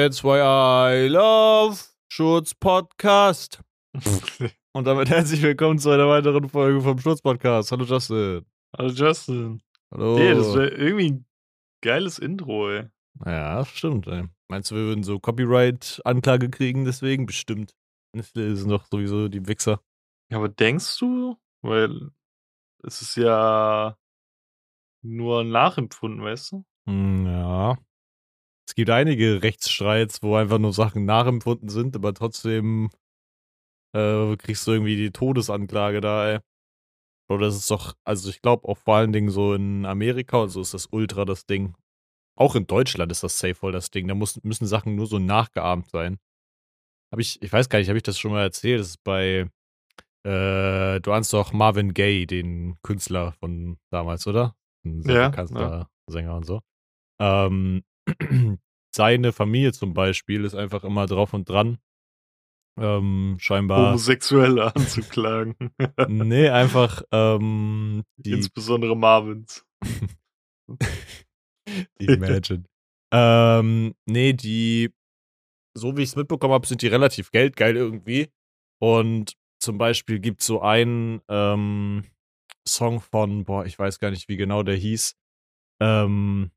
That's why I love Schurz Podcast. Und damit herzlich willkommen zu einer weiteren Folge vom Schurz Podcast. Hallo Justin. Hallo Justin. Hallo. Ey, das wäre irgendwie ein geiles Intro, ey. ja, stimmt. Ey. Meinst du, wir würden so Copyright-Anklage kriegen deswegen? Bestimmt. Das sind doch sowieso die Wichser. Ja, aber denkst du? Weil es ist ja nur nachempfunden, weißt du? Hm, Ja. Es gibt einige Rechtsstreits, wo einfach nur Sachen nachempfunden sind, aber trotzdem äh, kriegst du irgendwie die Todesanklage da, ey. Oder das ist doch, also ich glaube auch vor allen Dingen so in Amerika und so ist das ultra das Ding. Auch in Deutschland ist das safe voll das Ding. Da muss, müssen Sachen nur so nachgeahmt sein. Habe ich, ich weiß gar nicht, habe ich das schon mal erzählt? Das ist bei, äh, du ahnst doch Marvin Gaye, den Künstler von damals, oder? Ein Ja, bekannter Sänger und so. Ähm, seine Familie zum Beispiel ist einfach immer drauf und dran. Ähm, scheinbar. Homosexuelle anzuklagen. Nee, einfach ähm, die, Insbesondere Marvins. Imagine. ähm, nee, die, so wie ich es mitbekommen habe, sind die relativ geldgeil irgendwie. Und zum Beispiel gibt es so einen ähm, Song von, boah, ich weiß gar nicht, wie genau der hieß, ähm,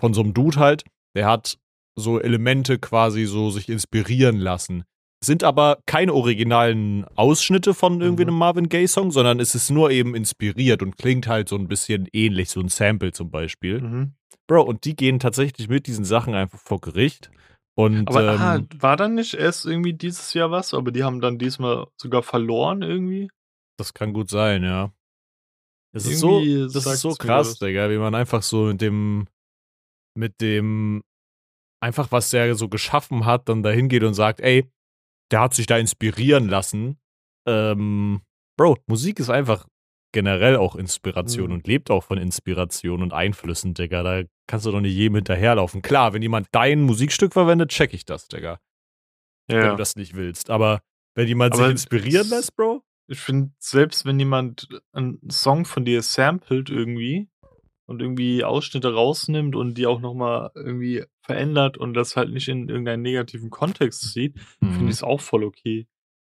von so einem Dude halt, der hat so Elemente quasi so sich inspirieren lassen. Sind aber keine originalen Ausschnitte von irgendwie Mhm. einem Marvin Gaye-Song, sondern es ist nur eben inspiriert und klingt halt so ein bisschen ähnlich, so ein Sample zum Beispiel. Mhm. Bro, und die gehen tatsächlich mit diesen Sachen einfach vor Gericht. Und Aber ähm, ah, war dann nicht erst irgendwie dieses Jahr was? Aber die haben dann diesmal sogar verloren irgendwie? das kann gut sein, ja. Das ist so, das ist so krass. Digga, wie man einfach so mit dem, mit dem, einfach was der so geschaffen hat, dann dahin geht und sagt, ey, der hat sich da inspirieren lassen. Ähm, Bro, Musik ist einfach generell auch Inspiration Mhm. und lebt auch von Inspiration und Einflüssen, Digga. Da kannst du doch nicht jedem hinterherlaufen. Klar, wenn jemand dein Musikstück verwendet, check ich das, Digga. wenn Ja. du das nicht willst. Aber wenn jemand Aber sich inspirieren lässt, Bro, Ich finde, selbst wenn jemand einen Song von dir samplet irgendwie und irgendwie Ausschnitte rausnimmt und die auch nochmal irgendwie verändert und das halt nicht in irgendeinen negativen Kontext sieht, Mhm. finde ich es auch voll okay.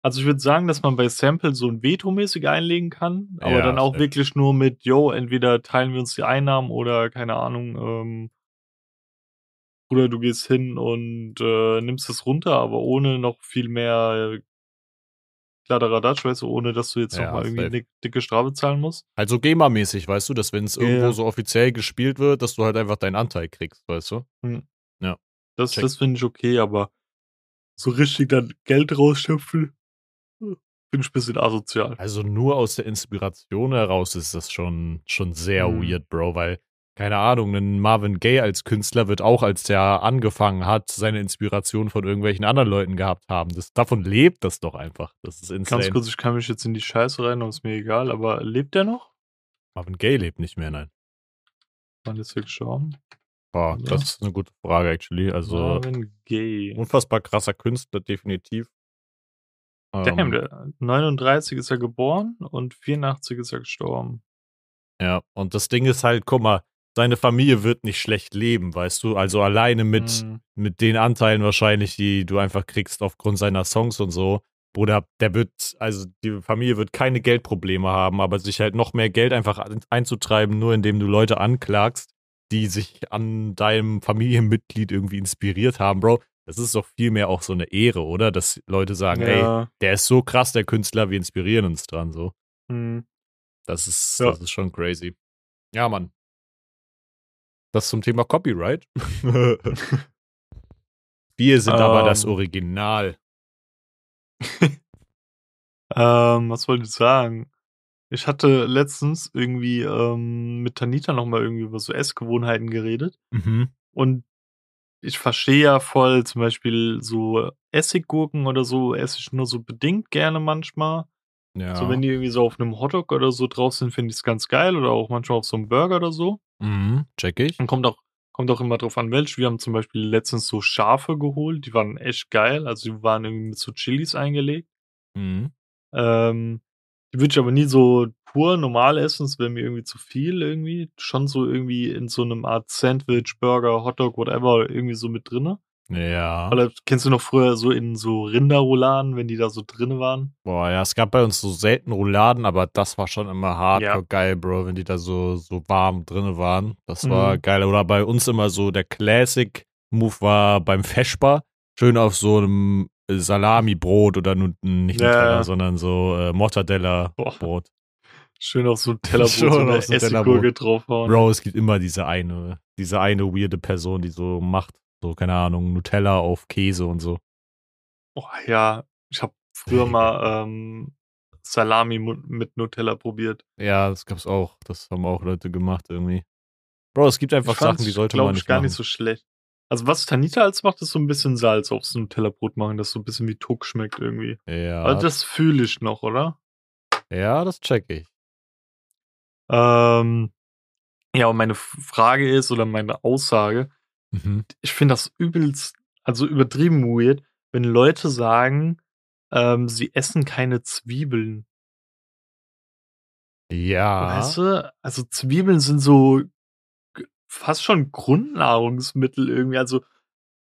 Also ich würde sagen, dass man bei Sample so ein Veto-mäßig einlegen kann, aber Ja, dann auch wirklich nur mit, yo, entweder teilen wir uns die Einnahmen oder keine Ahnung, ähm, oder du gehst hin und äh, nimmst es runter, aber ohne noch viel mehr Kladderadatsch, weißt du, ohne dass du jetzt Ja, nochmal irgendwie eine dicke Strafe zahlen musst. Also GEMA-mäßig, weißt du, dass wenn es Ja, irgendwo ja. so offiziell gespielt wird, dass du halt einfach deinen Anteil kriegst, weißt du? Das, Check. das finde ich okay, aber so richtig dann Geld rausschöpfen, finde ich ein bisschen asozial. Also nur aus der Inspiration heraus ist das schon, schon sehr Mhm. weird, Bro, weil, keine Ahnung, ein Marvin Gaye als Künstler wird auch, als der angefangen hat, seine Inspiration von irgendwelchen anderen Leuten gehabt haben. Das, davon lebt das doch einfach. Das ist insane. Ganz kurz, ich kann mich jetzt in die Scheiße rein, aber ist mir egal, aber lebt der noch? Marvin Gaye lebt nicht mehr, nein. Wann ist er gestorben? Boah, Ja. das ist eine gute Frage, actually. Also, Marvin Gaye. unfassbar krasser Künstler, definitiv. Damn, Ähm, der 39 ist er geboren und 84 ist er gestorben. Ja, und das Ding ist halt, guck mal, seine Familie wird nicht schlecht leben, weißt du? Also alleine mit, Mhm. mit den Anteilen wahrscheinlich, die du einfach kriegst aufgrund seiner Songs und so. Bruder, der wird, also die Familie wird keine Geldprobleme haben, aber sich halt noch mehr Geld einfach ein- einzutreiben, nur indem du Leute anklagst, die sich an deinem Familienmitglied irgendwie inspiriert haben, Bro. Das ist doch vielmehr auch so eine Ehre, oder? Dass Leute sagen, ey, Ja. der ist so krass, der Künstler, wir inspirieren uns dran, so. Mhm. Das ist, Ja. das ist schon crazy. Ja, Mann. Das zum Thema Copyright. Wir sind aber das Ähm. Original. Ähm, was wollte ich sagen? Ich hatte letztens irgendwie ähm, mit Tanita nochmal irgendwie über so Essgewohnheiten geredet. Mhm. Und ich verstehe ja voll zum Beispiel so Essiggurken oder so, esse ich nur so bedingt gerne manchmal. Ja. So wenn die irgendwie so auf einem Hotdog oder so drauf sind, finde ich es ganz geil. Oder auch manchmal auf so einem Burger oder so. mhm. Check ich. Und kommt auch, kommt auch immer drauf an, welche. Wir haben zum Beispiel letztens so Schafe geholt, die waren echt geil. Also die waren irgendwie mit so Chilis eingelegt. Mhm. Ähm, die würde ich aber nie so pur normal essen, das wäre mir irgendwie zu viel irgendwie. Schon so irgendwie in so einem Art Sandwich, Burger, Hotdog, whatever, irgendwie so mit drinne. Ja. Oder kennst du noch früher so in so Rinderrouladen, wenn die da so drin waren? Boah, ja, es gab bei uns so selten Rouladen, aber das war schon immer hardcore Ja. geil, Bro, wenn die da so, so warm drinne waren. Das war Mhm. geil. Oder bei uns immer so der Classic-Move war beim Feschbar. Schön auf so einem Salami-Brot oder nu nicht Ja, Nutella, ja. sondern so äh, Mortadella-Brot. Schön auf so ein Tellerbrot Schon so eine auf so ein Essiggurke draufhauen. Bro, es gibt immer diese eine, diese eine weirde Person, die so macht, so, keine Ahnung, Nutella auf Käse und so. Oh, ja, ich habe früher mal ähm, Salami mit Nutella probiert. Ja, das gab's auch. Das haben auch Leute gemacht irgendwie. Bro, es gibt einfach Ich Sachen, die sollte man ich, nicht gar machen. nicht so schlecht. Also was Tanita als macht, ist so ein bisschen Salz aufs Nutella-Brot machen, das so ein bisschen wie Tuck schmeckt irgendwie. ja, Also das fühle ich noch, oder? ja, das check ich. Ähm, ja, und meine Frage ist, oder meine Aussage, Mhm. ich finde das übelst, also übertrieben weird, wenn Leute sagen, ähm, sie essen keine Zwiebeln. Ja. Weißt du? Also Zwiebeln sind so fast schon Grundnahrungsmittel irgendwie. Also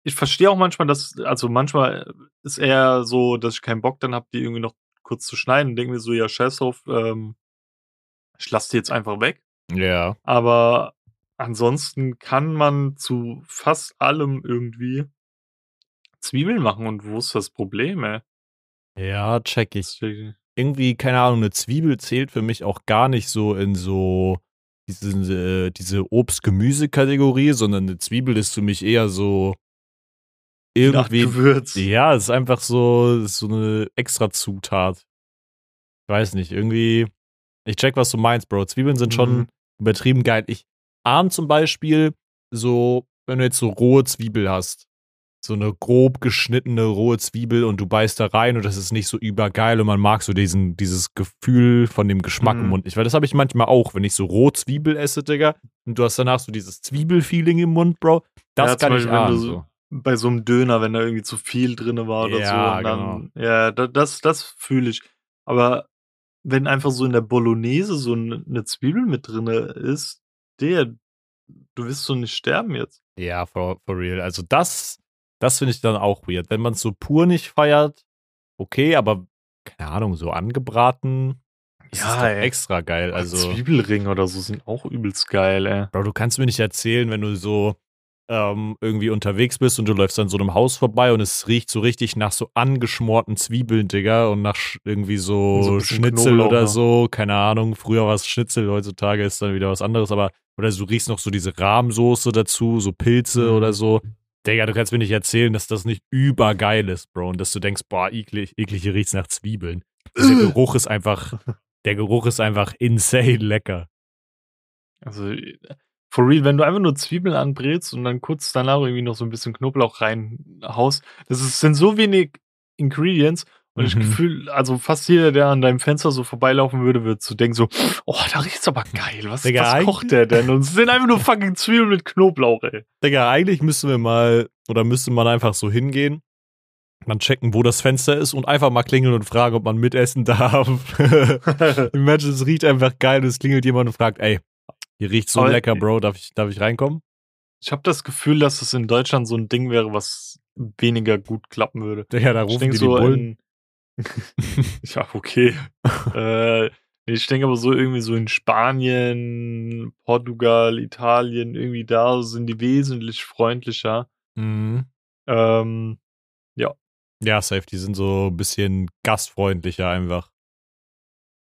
ich verstehe auch manchmal, dass, also manchmal ist eher so, dass ich keinen Bock dann habe, die irgendwie noch kurz zu schneiden denke mir so, ja, scheiß drauf, ähm, ich lasse die jetzt einfach weg. Ja. Aber ansonsten kann man zu fast allem irgendwie Zwiebeln machen und wo ist das Problem, ey? Ja, check ich. Deswegen- Irgendwie, keine Ahnung, eine Zwiebel zählt für mich auch gar nicht so in so diese, äh, diese Obst-Gemüse-Kategorie, sondern eine Zwiebel ist für mich eher so irgendwie. Gewürz. Ja, es ist einfach so, ist so eine extra Zutat. Ich weiß nicht, irgendwie. Ich check, was du meinst, Bro. Zwiebeln sind schon Mhm. übertrieben geil. Ich ahn zum Beispiel so, wenn du jetzt so rohe Zwiebel hast, so eine grob geschnittene rohe Zwiebel und du beißt da rein und das ist nicht so übergeil und man mag so diesen, dieses Gefühl von dem Geschmack im Mhm. Mund nicht. Weil das habe ich manchmal auch, wenn ich so roh Zwiebel esse, Digga, und du hast danach so dieses Zwiebelfeeling im Mund, Bro. Das Ja, kann ich Beispiel, wenn ahnen. So. bei so einem Döner, wenn da irgendwie zu viel drin war oder Ja, so. Dann, genau. Ja, da, das, das fühle ich. Aber wenn einfach so in der Bolognese so eine Zwiebel mit drin ist, der, du wirst so nicht sterben jetzt. Ja, for, for real. Also das, das finde ich dann auch weird. Wenn man es so pur nicht feiert, okay, aber keine Ahnung, so angebraten, ist Ja, extra geil. Also, Zwiebelringe oder so sind auch übelst geil, ey. Bro, du kannst mir nicht erzählen, wenn du so ähm, irgendwie unterwegs bist und du läufst an so einem Haus vorbei und es riecht so richtig nach so angeschmorten Zwiebeln, Digga, und nach irgendwie so, So Schnitzel Knoblauch oder noch. so. Keine Ahnung, früher war es Schnitzel, heutzutage ist dann wieder was anderes, aber oder du riechst noch so diese Rahmsoße dazu, so Pilze Mhm. oder so. Digga, du kannst mir nicht erzählen, dass das nicht übergeil ist, Bro, und dass du denkst, boah, eklig, eklig, hier riecht's nach Zwiebeln. Äh. Geruch ist einfach, der Geruch ist einfach insane lecker. Also, äh, for real, wenn du einfach nur Zwiebeln anbrätst und dann kurz danach irgendwie noch so ein bisschen Knoblauch reinhaust, das ist, sind so wenig Ingredients und ich Mhm. gefühl, also fast jeder, der an deinem Fenster so vorbeilaufen würde, würde so denken so, oh, da riecht's aber geil, was, Digga, was kocht der denn? Und es sind einfach nur fucking Zwiebeln mit Knoblauch, ey. Digga, eigentlich müssten wir mal, oder müsste man einfach so hingehen, dann checken, wo das Fenster ist und einfach mal klingeln und fragen, ob man mitessen darf. Imagine, es riecht einfach geil und es klingelt jemand und fragt, ey, hier riecht so lecker, Bro, darf ich, darf ich reinkommen? Ich habe das Gefühl, dass es in Deutschland so ein Ding wäre, was weniger gut klappen würde. Digga, da rufen die die so Bullen. in, ja, okay. äh, ich denke aber so irgendwie so in Spanien, Portugal, Italien, irgendwie da sind die wesentlich freundlicher. Mhm. Ähm, Ja, safe, die sind so ein bisschen gastfreundlicher einfach.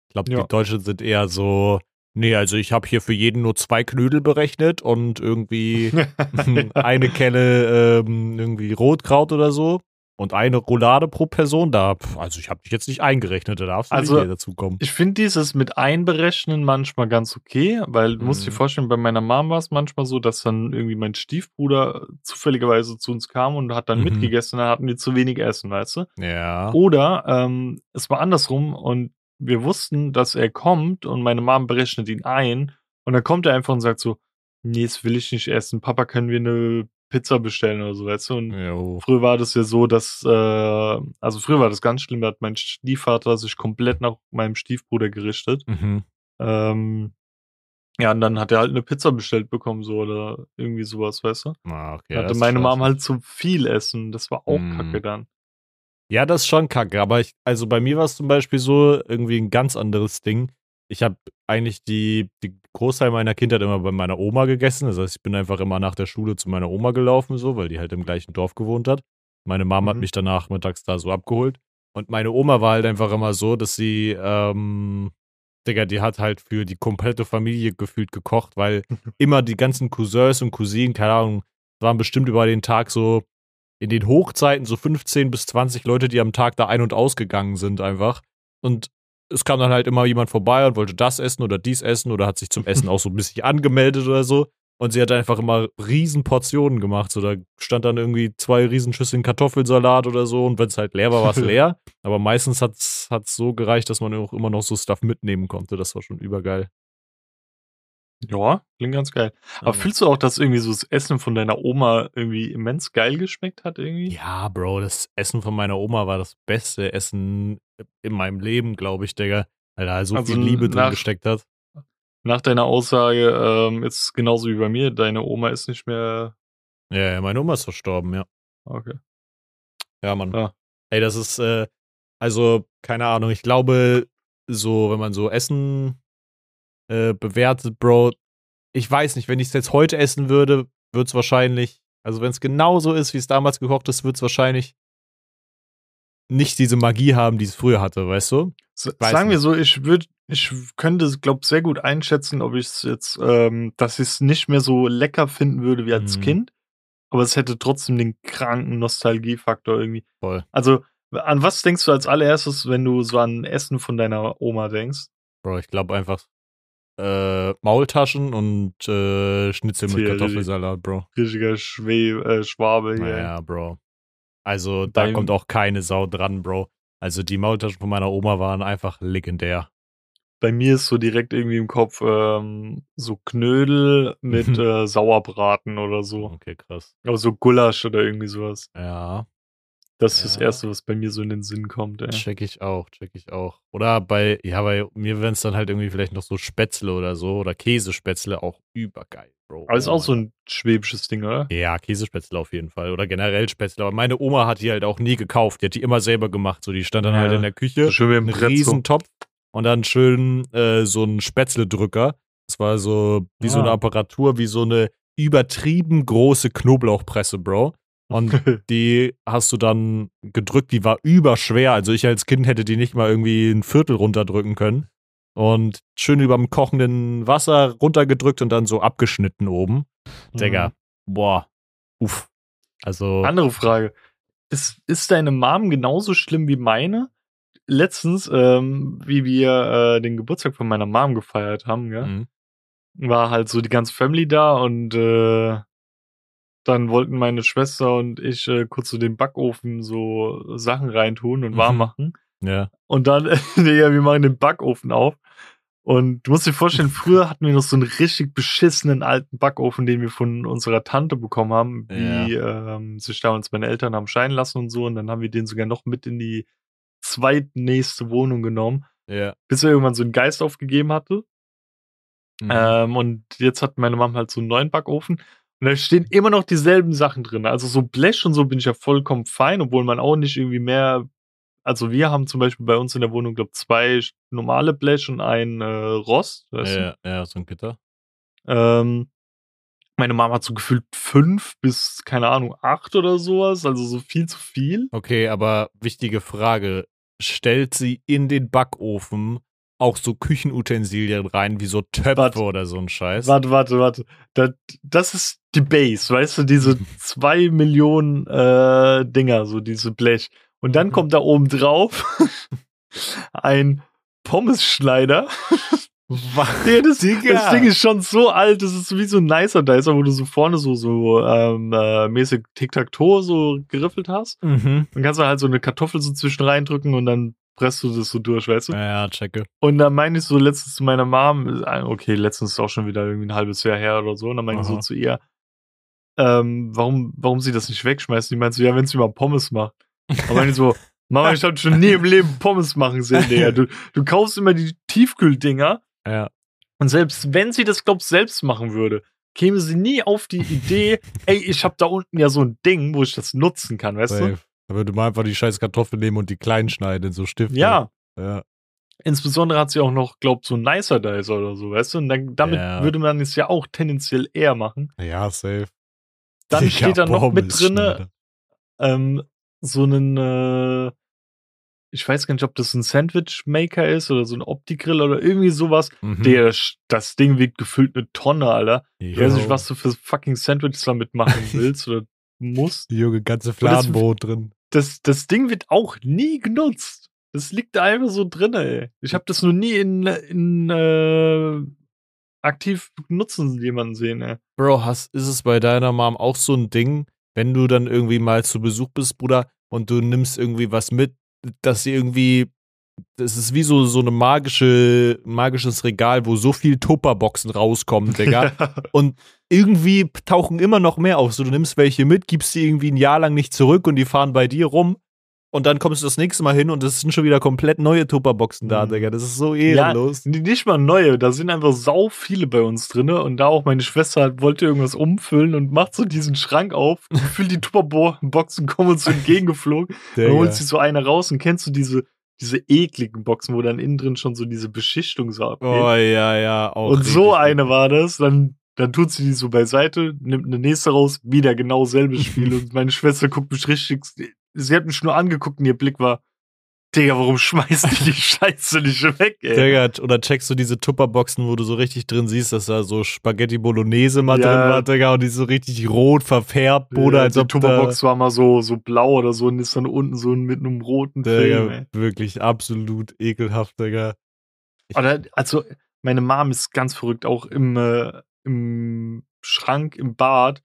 Ich glaube, Ja. die Deutschen sind eher so, nee, also ich habe hier für jeden nur zwei Knödel berechnet und irgendwie eine Kelle ähm, irgendwie Rotkraut oder so und eine Roulade pro Person. Da, also ich habe dich jetzt nicht eingerechnet, da darfst du Also, nicht mehr dazukommen. ich finde dieses mit einberechnen manchmal ganz okay, weil du musst dir Mhm. vorstellen, bei meiner Mom war es manchmal so, dass dann irgendwie mein Stiefbruder zufälligerweise zu uns kam und hat dann Mhm. mitgegessen, dann hatten wir zu wenig Essen, weißt du? Ja. Oder ähm, es war andersrum und wir wussten, dass er kommt und meine Mom berechnet ihn ein und dann kommt er einfach und sagt so, nee, das will ich nicht essen. Papa, können wir eine Pizza bestellen oder so, weißt du? Und Jo. früher war das ja so, dass, äh, also früher war das ganz schlimm, da hat mein Stiefvater sich komplett nach meinem Stiefbruder gerichtet. Mhm. Ähm, Ja, und dann hat er halt 'ne Pizza bestellt bekommen so oder irgendwie so was, weißt du? Ah, okay, hatte meine Mom halt zu viel Essen. Das war auch Mhm. Kacke dann. Ja, das ist schon kacke, aber ich also, bei mir war's zum Beispiel so irgendwie 'n ganz anderes Ding. Ich habe eigentlich die die Großteil meiner Kindheit immer bei meiner Oma gegessen. Das heißt, ich bin einfach immer nach der Schule zu meiner Oma gelaufen so, weil die halt im gleichen Dorf gewohnt hat. Meine Mom hat Mhm. mich dann nachmittags da so abgeholt. Und meine Oma war halt einfach immer so, dass sie, ähm Digga, die hat halt für die komplette Familie gefühlt gekocht, weil immer die ganzen Cousins und Cousinen, keine Ahnung, waren bestimmt über den Tag so in den Hochzeiten so 15 bis 20 Leute, die am Tag da ein und ausgegangen sind einfach. Und es kam dann halt immer jemand vorbei und wollte das essen oder dies essen oder hat sich zum Essen auch so 'n bisschen angemeldet oder so. Und sie hat einfach immer riesen Portionen gemacht. So, da stand dann irgendwie 2 Riesenschüsseln Kartoffelsalat oder so und wenn's halt leer war, war's leer. Aber meistens hat's hat's so gereicht, dass man auch immer noch so Stuff mitnehmen konnte. Das war schon übergeil. Ja, klingt ganz geil. Aber Aber fühlst du auch, dass irgendwie so das Essen von deiner Oma irgendwie immens geil geschmeckt hat irgendwie? Ja, Bro, das Essen von meiner Oma war das beste Essen in meinem Leben, glaube ich, Digga, weil da so Also, viel Liebe drin nach gesteckt hat. nach deiner Aussage, ähm, ist es genauso wie bei mir, deine Oma ist nicht mehr Ja, ja, meine Oma ist verstorben, ja. Okay. Ja, Mann. Ja. Ey, das ist, äh also, keine Ahnung, ich glaube, so, wenn man so Essen, äh, bewertet, Bro ich weiß nicht, wenn ich's jetzt heute essen würde, würde es wahrscheinlich also, wenn's genauso ist, wie es damals gekocht ist, würde es wahrscheinlich nicht diese Magie haben, die es früher hatte, weißt du? S Weiß sagen wir nicht. so, ich würde ich könnte es, glaube sehr gut einschätzen, ob ich's jetzt, ähm dass ich's nicht mehr so lecker finden würde wie als Mhm. Kind, aber es hätte trotzdem den kranken Nostalgiefaktor irgendwie. Voll. Also, an was denkst du als Allererstes, wenn du so an Essen von deiner Oma denkst? Bro, ich glaube einfach, äh, Maultaschen und, äh, Schnitzel mit Kartoffelsalat, Bro. Richtiger Schwe äh, Schwabe hier. Ja, ja, Bro. Also, da Beim kommt auch keine Sau dran, Bro. Also, die Maultaschen von meiner Oma waren einfach legendär. Bei mir ist so direkt irgendwie im Kopf, ähm, so Knödel mit, äh, Sauerbraten oder so. Okay, krass. Oder so Gulasch oder irgendwie so was. Ja. Das ist das Ja. Erste, was bei mir so in den Sinn kommt, ey. Checke ich auch, checke ich auch. Oder bei ja, bei mir wären's dann halt irgendwie vielleicht noch so Spätzle oder so oder Käsespätzle, auch übergeil, Bro. Aber ist Oh auch so Gott. 'n schwäbisches Ding, oder? Ja, Käsespätzle auf jeden Fall oder generell Spätzle. Aber meine Oma hat die halt auch nie gekauft. Die hat die immer selber gemacht. So, die stand dann halt Ja, in der Küche, so schön mit 'm 'n Brett so. Riesentopf und dann schön, äh, so 'n Spätzledrücker. Das war so wie so 'ne Ah. Apparatur, wie so 'ne übertrieben große Knoblauchpresse, Bro. Und die hast du dann gedrückt, die war überschwer. Also, ich als Kind hätte die nicht mal irgendwie 'n Viertel runterdrücken können. Und schön überm kochenden Wasser runtergedrückt und dann so abgeschnitten oben. Digga, Mhm. boah, uff. Also Andere Frage. Ist ist deine Mom genauso schlimm wie meine? Letztens, ähm, wie wir, äh, den Geburtstag von meiner Mom gefeiert haben, gell, Mhm. war halt so die ganze Family da und, äh, dann wollten meine Schwester und ich, äh, kurz so den Backofen so Sachen reintun und warm Mhm. machen. Ja. Und dann, Digga, wir machen den Backofen auf. Und du musst dir vorstellen, früher hatten wir noch so 'n richtig beschissenen alten Backofen, den wir von unserer Tante bekommen haben, wie, ähm, sich damals meine Eltern haben scheiden lassen und so. Und dann haben wir den sogar noch mit in die zweitnächste Wohnung genommen, Ja. bis er irgendwann so 'n Geist aufgegeben hatte. Mhm. Ähm, und jetzt hat meine Mom halt so 'n neuen Backofen und da stehen immer noch dieselben Sachen drin. Also, so Blech und so bin ich ja vollkommen fein, obwohl man auch nicht irgendwie mehr also, wir haben zum Beispiel bei uns in der Wohnung, glaube 2 sch normale Blech und ein, äh, Rost? Ja, ja, so 'n Gitter. Ähm, meine Mom hat so gefühlt 5 bis, keine Ahnung, 8 oder so was, also, so viel zu viel. Okay, aber wichtige Frage. Stellt sie in den Backofen auch so Küchenutensilien rein, wie so Töpfe Warte. oder so 'n Scheiß? Warte, warte, warte. Da das ist die Base, weißt du, diese 2.000.000, äh, Dinger, so diese Blech. Und dann Mhm. kommt da oben drauf ein Pommesschneider. Was? Digga, das, das Ding ist schon so alt, das ist wie so 'n Nicer Dicer, wo du so vorne so so, ähm, äh, mäßig Tic-Tac-Toe so geriffelt hast. Mhm. Dann kannst du halt so 'ne Kartoffel so zwischen reindrücken und dann presst du das so durch, weißt du? Ja, ja, checke. Und dann meine ich so letztens zu meiner Mom, äh, okay, letztens ist auch schon wieder irgendwie 'n halbes Jahr her oder so, und dann meinte ich so zu ihr, ähm, warum warum sie das nicht wegschmeißt. Die meint so: „Ja, wenn sie mal Pommes macht.“ Und meinte ich so: „Mama, ich habe schon nie im Leben Pommes machen sehen, Digga. Du du kaufst immer die Tiefkühldinger Ja. Und selbst wenn sie das, glaub selbst machen würde, käme sie nie auf die Idee, ey, ich habe da unten ja so ein Ding, wo ich das nutzen kann, weißt Safe. du? Da würde man einfach die scheiß Kartoffel nehmen und die klein schneiden in so Stifte. Ja. Ja. Insbesondere hat sie auch noch, glaub, so ein Nicer Dicer oder so, weißt du? Und dann, damit Ja. würde man es ja auch tendenziell eher machen. Ja, safe. Dann Digga, steht da noch mit drinne, Pommesschneider. ähm, so einen, äh, ich weiß gar nicht, ob das ein Sandwich-Maker ist oder so ein Opti-Grill oder irgendwie sowas. Mhm. Der, das Ding wiegt gefühlt eine Tonne, Alter. Ich weiß nicht, was du für fucking Sandwiches damit machen willst oder musst. Junge, ganze Fladenbrot drin. Das, das Ding wird auch nie genutzt. Das liegt da einfach so drin, ey. Ich habe das noch nie in, in äh, aktiv nutzen jemanden sehen, ey. Bro, hast, ist es bei deiner Mom auch so ein Ding, wenn du dann irgendwie mal zu Besuch bist, Bruder, und du nimmst irgendwie was mit, dass sie irgendwie, das ist wie so, so eine magische, magisches Regal, wo so viel Tupperboxen rauskommen, Digga. und irgendwie tauchen immer noch mehr auf. So, du nimmst welche mit, gibst sie irgendwie ein Jahr lang nicht zurück und die fahren bei dir rum. Und dann kommst du das nächste Mal hin und es sind schon wieder komplett neue Tupperboxen da, Mhm. Digga. Das ist so ehrenlos. N- Nicht mal neue, da sind einfach sau viele bei uns drinne und da auch meine Schwester wollte irgendwas umfüllen und macht so diesen Schrank auf, füllt die Tupperboxen, kommen uns so entgegengeflogen, dann holt sie so eine raus und kennst du diese, diese ekligen Boxen, wo dann innen drin schon so diese Beschichtung so abgeht. Oh ja, ja, auch. und so eine war das, dann, dann tut sie die so beiseite, nimmt eine nächste raus, wieder genau selbes Spiel und meine Schwester guckt mich richtig, sie hat mich nur angeguckt und ihr Blick war, Digga, warum schmeißt die die Scheiße nicht weg, ey? Digga, oder checkst du diese Tupperboxen, wo du so richtig drin siehst, dass da so Spaghetti Bolognese mal Ja. drin war, Digga, und die so richtig rot verfärbt, Ja, als die ob Tupperbox war mal so, so blau oder so und ist dann unten so mit einem roten Film, Digga, ey. wirklich absolut ekelhaft, Digga. Oder, also, meine Mom ist ganz verrückt, auch im, äh, im Schrank, im Bad.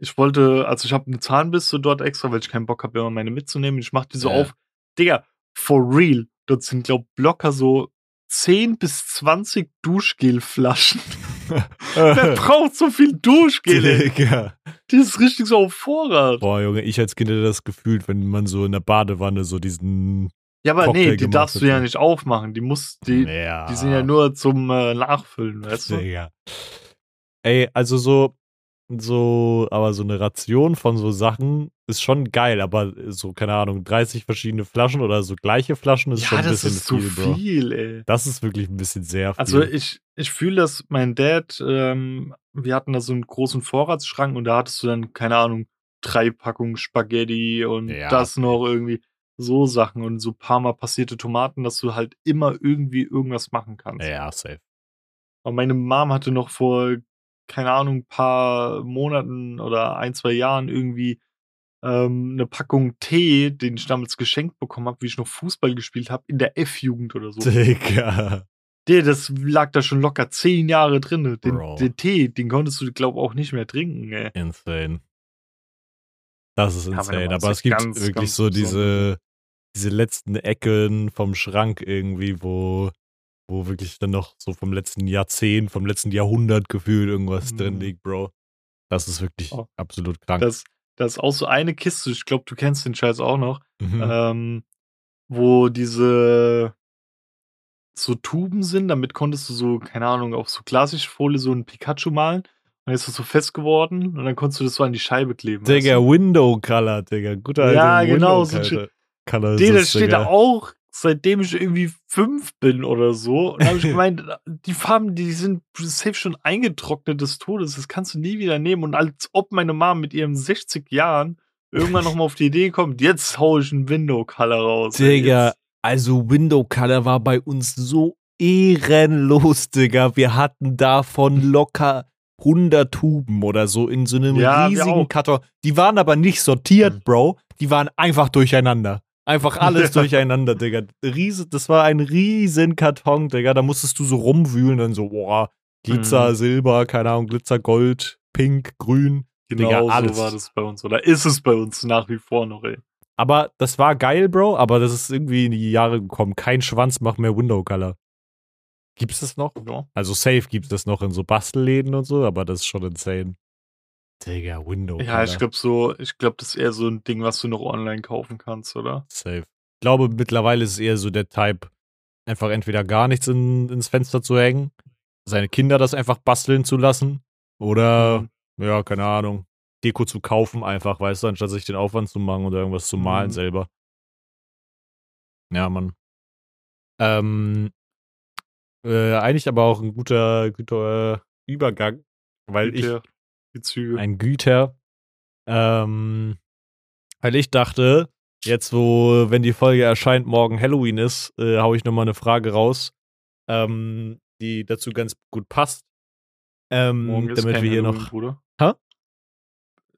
Ich wollte, also ich habe eine Zahnbürste dort extra, weil ich keinen Bock habe, immer meine mitzunehmen. Ich mach die so Ja. auf. Digga, for real. Dort sind, glaub, locker so 10 bis 20 Duschgelflaschen. Wer braucht so viel Duschgel? Digga. Die ist richtig so auf Vorrat. Boah, Junge, ich als Kind hätte das gefühlt, wenn man so in der Badewanne so diesen. Ja, aber Cocktail nee, die darfst du hätte. ja nicht aufmachen. Die muss, die, ja. die sind ja nur zum äh, Nachfüllen, weißt du? Digga. Ey, also so, so, aber so eine Ration von so Sachen ist schon geil, aber so, keine Ahnung, 30 verschiedene Flaschen oder so gleiche Flaschen ist schon Ja, ein das bisschen ist zu viel, Bro. viel, ey. Das ist wirklich ein bisschen sehr viel. Also ich, ich fühle das, mein Dad, ähm, wir hatten da so einen großen Vorratsschrank und da hattest du dann, keine Ahnung, drei Packungen Spaghetti und Ja. das noch irgendwie so Sachen und so paar Mal passierte Tomaten, dass du halt immer irgendwie irgendwas machen kannst. ja, safe. Und meine Mom hatte noch vor, keine Ahnung, paar Monaten oder ein, zwei Jahren irgendwie ähm, eine Packung Tee, den ich damals geschenkt bekommen habe, wie ich noch Fußball gespielt habe, in der F-Jugend oder so. Digga. Der, das lag da schon locker zehn Jahre drin. Den, Bro. den Tee, den konntest du, glaub auch nicht mehr trinken, ey. Insane. Das ist insane. Aber es gibt ganz, wirklich ganz so diese, diese letzten Ecken vom Schrank irgendwie, wo, wo wirklich dann noch so vom letzten Jahrzehnt, vom letzten Jahrhundert gefühlt irgendwas Mhm. drin liegt, Bro. Das ist wirklich Oh. absolut krank. Das, das ist auch so eine Kiste, ich glaube, du kennst den Scheiß auch noch, Mhm. ähm, wo diese so Tuben sind, damit konntest du so, keine Ahnung, auf so Klarsichtfolie so ein Pikachu malen. Dann ist das so fest geworden und dann konntest du das so an die Scheibe kleben. Digga? Window Color, Digga. Guter alter Ja, genau, Window so ein Color. Nee, das, steht Digga. da auch, seitdem ich irgendwie fünf bin oder so. Und habe ich gemeint, die Farben, die sind safe schon eingetrocknet des Todes. Das kannst du nie wieder nehmen. Und als ob meine Mom mit ihren 60 Jahren irgendwann nochmal auf die Idee kommt, jetzt hau ich einen Window Color raus. Digga, jetzt. also Window Color war bei uns so ehrenlos, Digga. Wir hatten davon locker 100 Tuben oder so in so einem Ja, riesigen. Karton. Die waren aber nicht sortiert, Mhm. Bro. Die waren einfach durcheinander. Einfach alles durcheinander, Digga. Riese, das war ein riesen Karton, Digga. Da musstest du so rumwühlen, dann so, boah, Glitzer, Mhm. Silber, keine Ahnung, Glitzer, Gold, Pink, Grün. Genau Digga, so alles. war das bei uns. Oder ist es bei uns nach wie vor noch, ey. Aber das war geil, Bro, aber das ist irgendwie in die Jahre gekommen. Kein Schwanz macht mehr Window Color. Gibt's das noch? Ja. Also safe gibt's das noch in so Bastelläden und so, aber das ist schon insane. Digga, Window Ja, ich glaube so, ich glaube, das ist eher so ein Ding, was du noch online kaufen kannst, oder? Safe. Ich glaube, mittlerweile ist es eher so der Type, einfach entweder gar nichts in, ins Fenster zu hängen, seine Kinder das einfach basteln zu lassen. Oder, Mhm. ja, keine Ahnung, Deko zu kaufen, einfach, weißt du, anstatt sich den Aufwand zu machen oder irgendwas zu malen Mhm. selber. Ja, Mann. Ähm, äh, eigentlich aber auch ein guter, guter äh, Übergang, weil ich Güter, die Züge. ein Güter, ähm, weil ich dachte, jetzt wo, wenn die Folge erscheint, morgen Halloween ist, äh, hau ich nochmal eine Frage raus, ähm, die dazu ganz gut passt. Ähm, Morgen ist damit wir hier Halloween, noch. Bruder. Hä?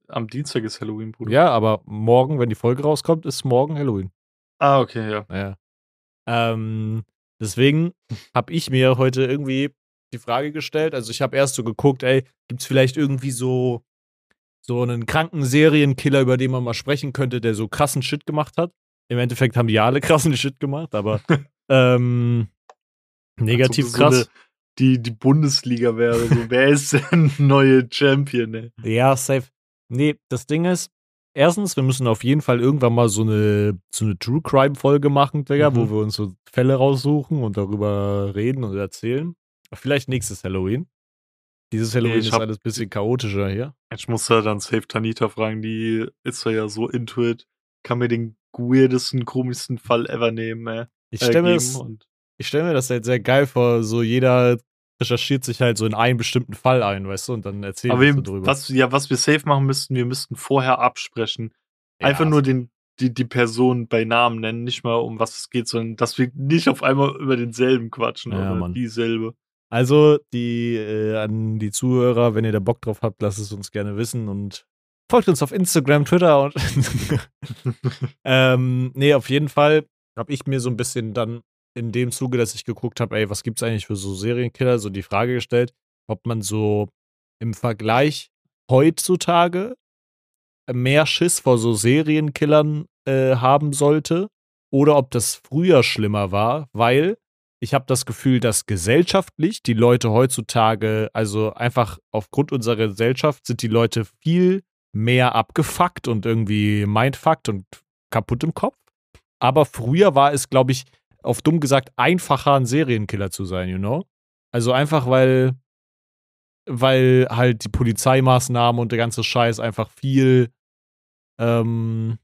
Am Dienstag ist Halloween, Bruder. Ja, aber morgen, wenn die Folge rauskommt, ist morgen Halloween. Ah, okay, ja. Ja. Ähm, deswegen habe ich mir heute irgendwie die Frage gestellt. Also ich habe erst so geguckt, ey, gibt's vielleicht irgendwie so so einen kranken Serienkiller, über den man mal sprechen könnte, der so krassen Shit gemacht hat. Im Endeffekt haben die alle krassen Shit gemacht, aber ähm, negativ Als ob das krass. So eine, die, die Bundesliga wäre. So, wer ist denn neue Champion, ey? Ja, safe. Nee, das Ding ist, erstens, wir müssen auf jeden Fall irgendwann mal so eine, so eine True Crime-Folge machen, Digga, Mhm. wo wir uns so Fälle raussuchen und darüber reden und erzählen. Vielleicht nächstes Halloween. Dieses Halloween ich ist hab- alles ein bisschen chaotischer hier. Ich muss da dann safe Tanita fragen, die ist ja so into it. Kann mir den weirdesten, komischsten Fall ever nehmen, ey. Ich Äh, stelle mir, das- ich stell mir das halt sehr geil vor, so jeder recherchiert sich halt so in einen bestimmten Fall ein, weißt du, und dann erzählen Aber wir so drüber. was, ja, was wir safe machen müssten, wir müssten vorher absprechen. Ja, Einfach nur den, die, die Person bei Namen nennen, nicht mal um was es geht, sondern dass wir nicht auf einmal über denselben quatschen Ja, oder Mann. dieselbe. Also, die, äh, an die Zuhörer, wenn ihr da Bock drauf habt, lasst es uns gerne wissen und folgt uns auf Instagram, Twitter und ähm, nee, auf jeden Fall habe ich mir so ein bisschen dann in dem Zuge, dass ich geguckt habe, ey, was gibt's eigentlich für so Serienkiller, so die Frage gestellt, ob man so im Vergleich heutzutage mehr Schiss vor so Serienkillern äh, haben sollte oder ob das früher schlimmer war, weil ich habe das Gefühl, dass gesellschaftlich die Leute heutzutage, also einfach aufgrund unserer Gesellschaft, sind die Leute viel mehr abgefuckt und irgendwie mindfuckt und kaputt im Kopf. Aber früher war es, glaube ich, auf dumm gesagt, einfacher, ein Serienkiller zu sein, you know? Also einfach, weil, weil halt die Polizeimaßnahmen und der ganze Scheiß einfach viel, ähm,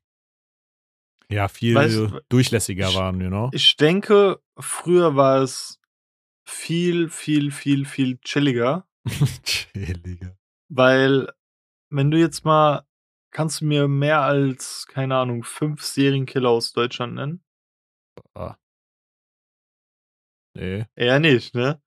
ja, viel Weißt- durchlässiger waren, you know? Ich denke, früher war es viel, viel, viel, viel chilliger, Chilliger. weil wenn du jetzt mal, kannst du mir mehr als, keine Ahnung, fünf Serienkiller aus Deutschland nennen? Nee. Eher nicht, ne?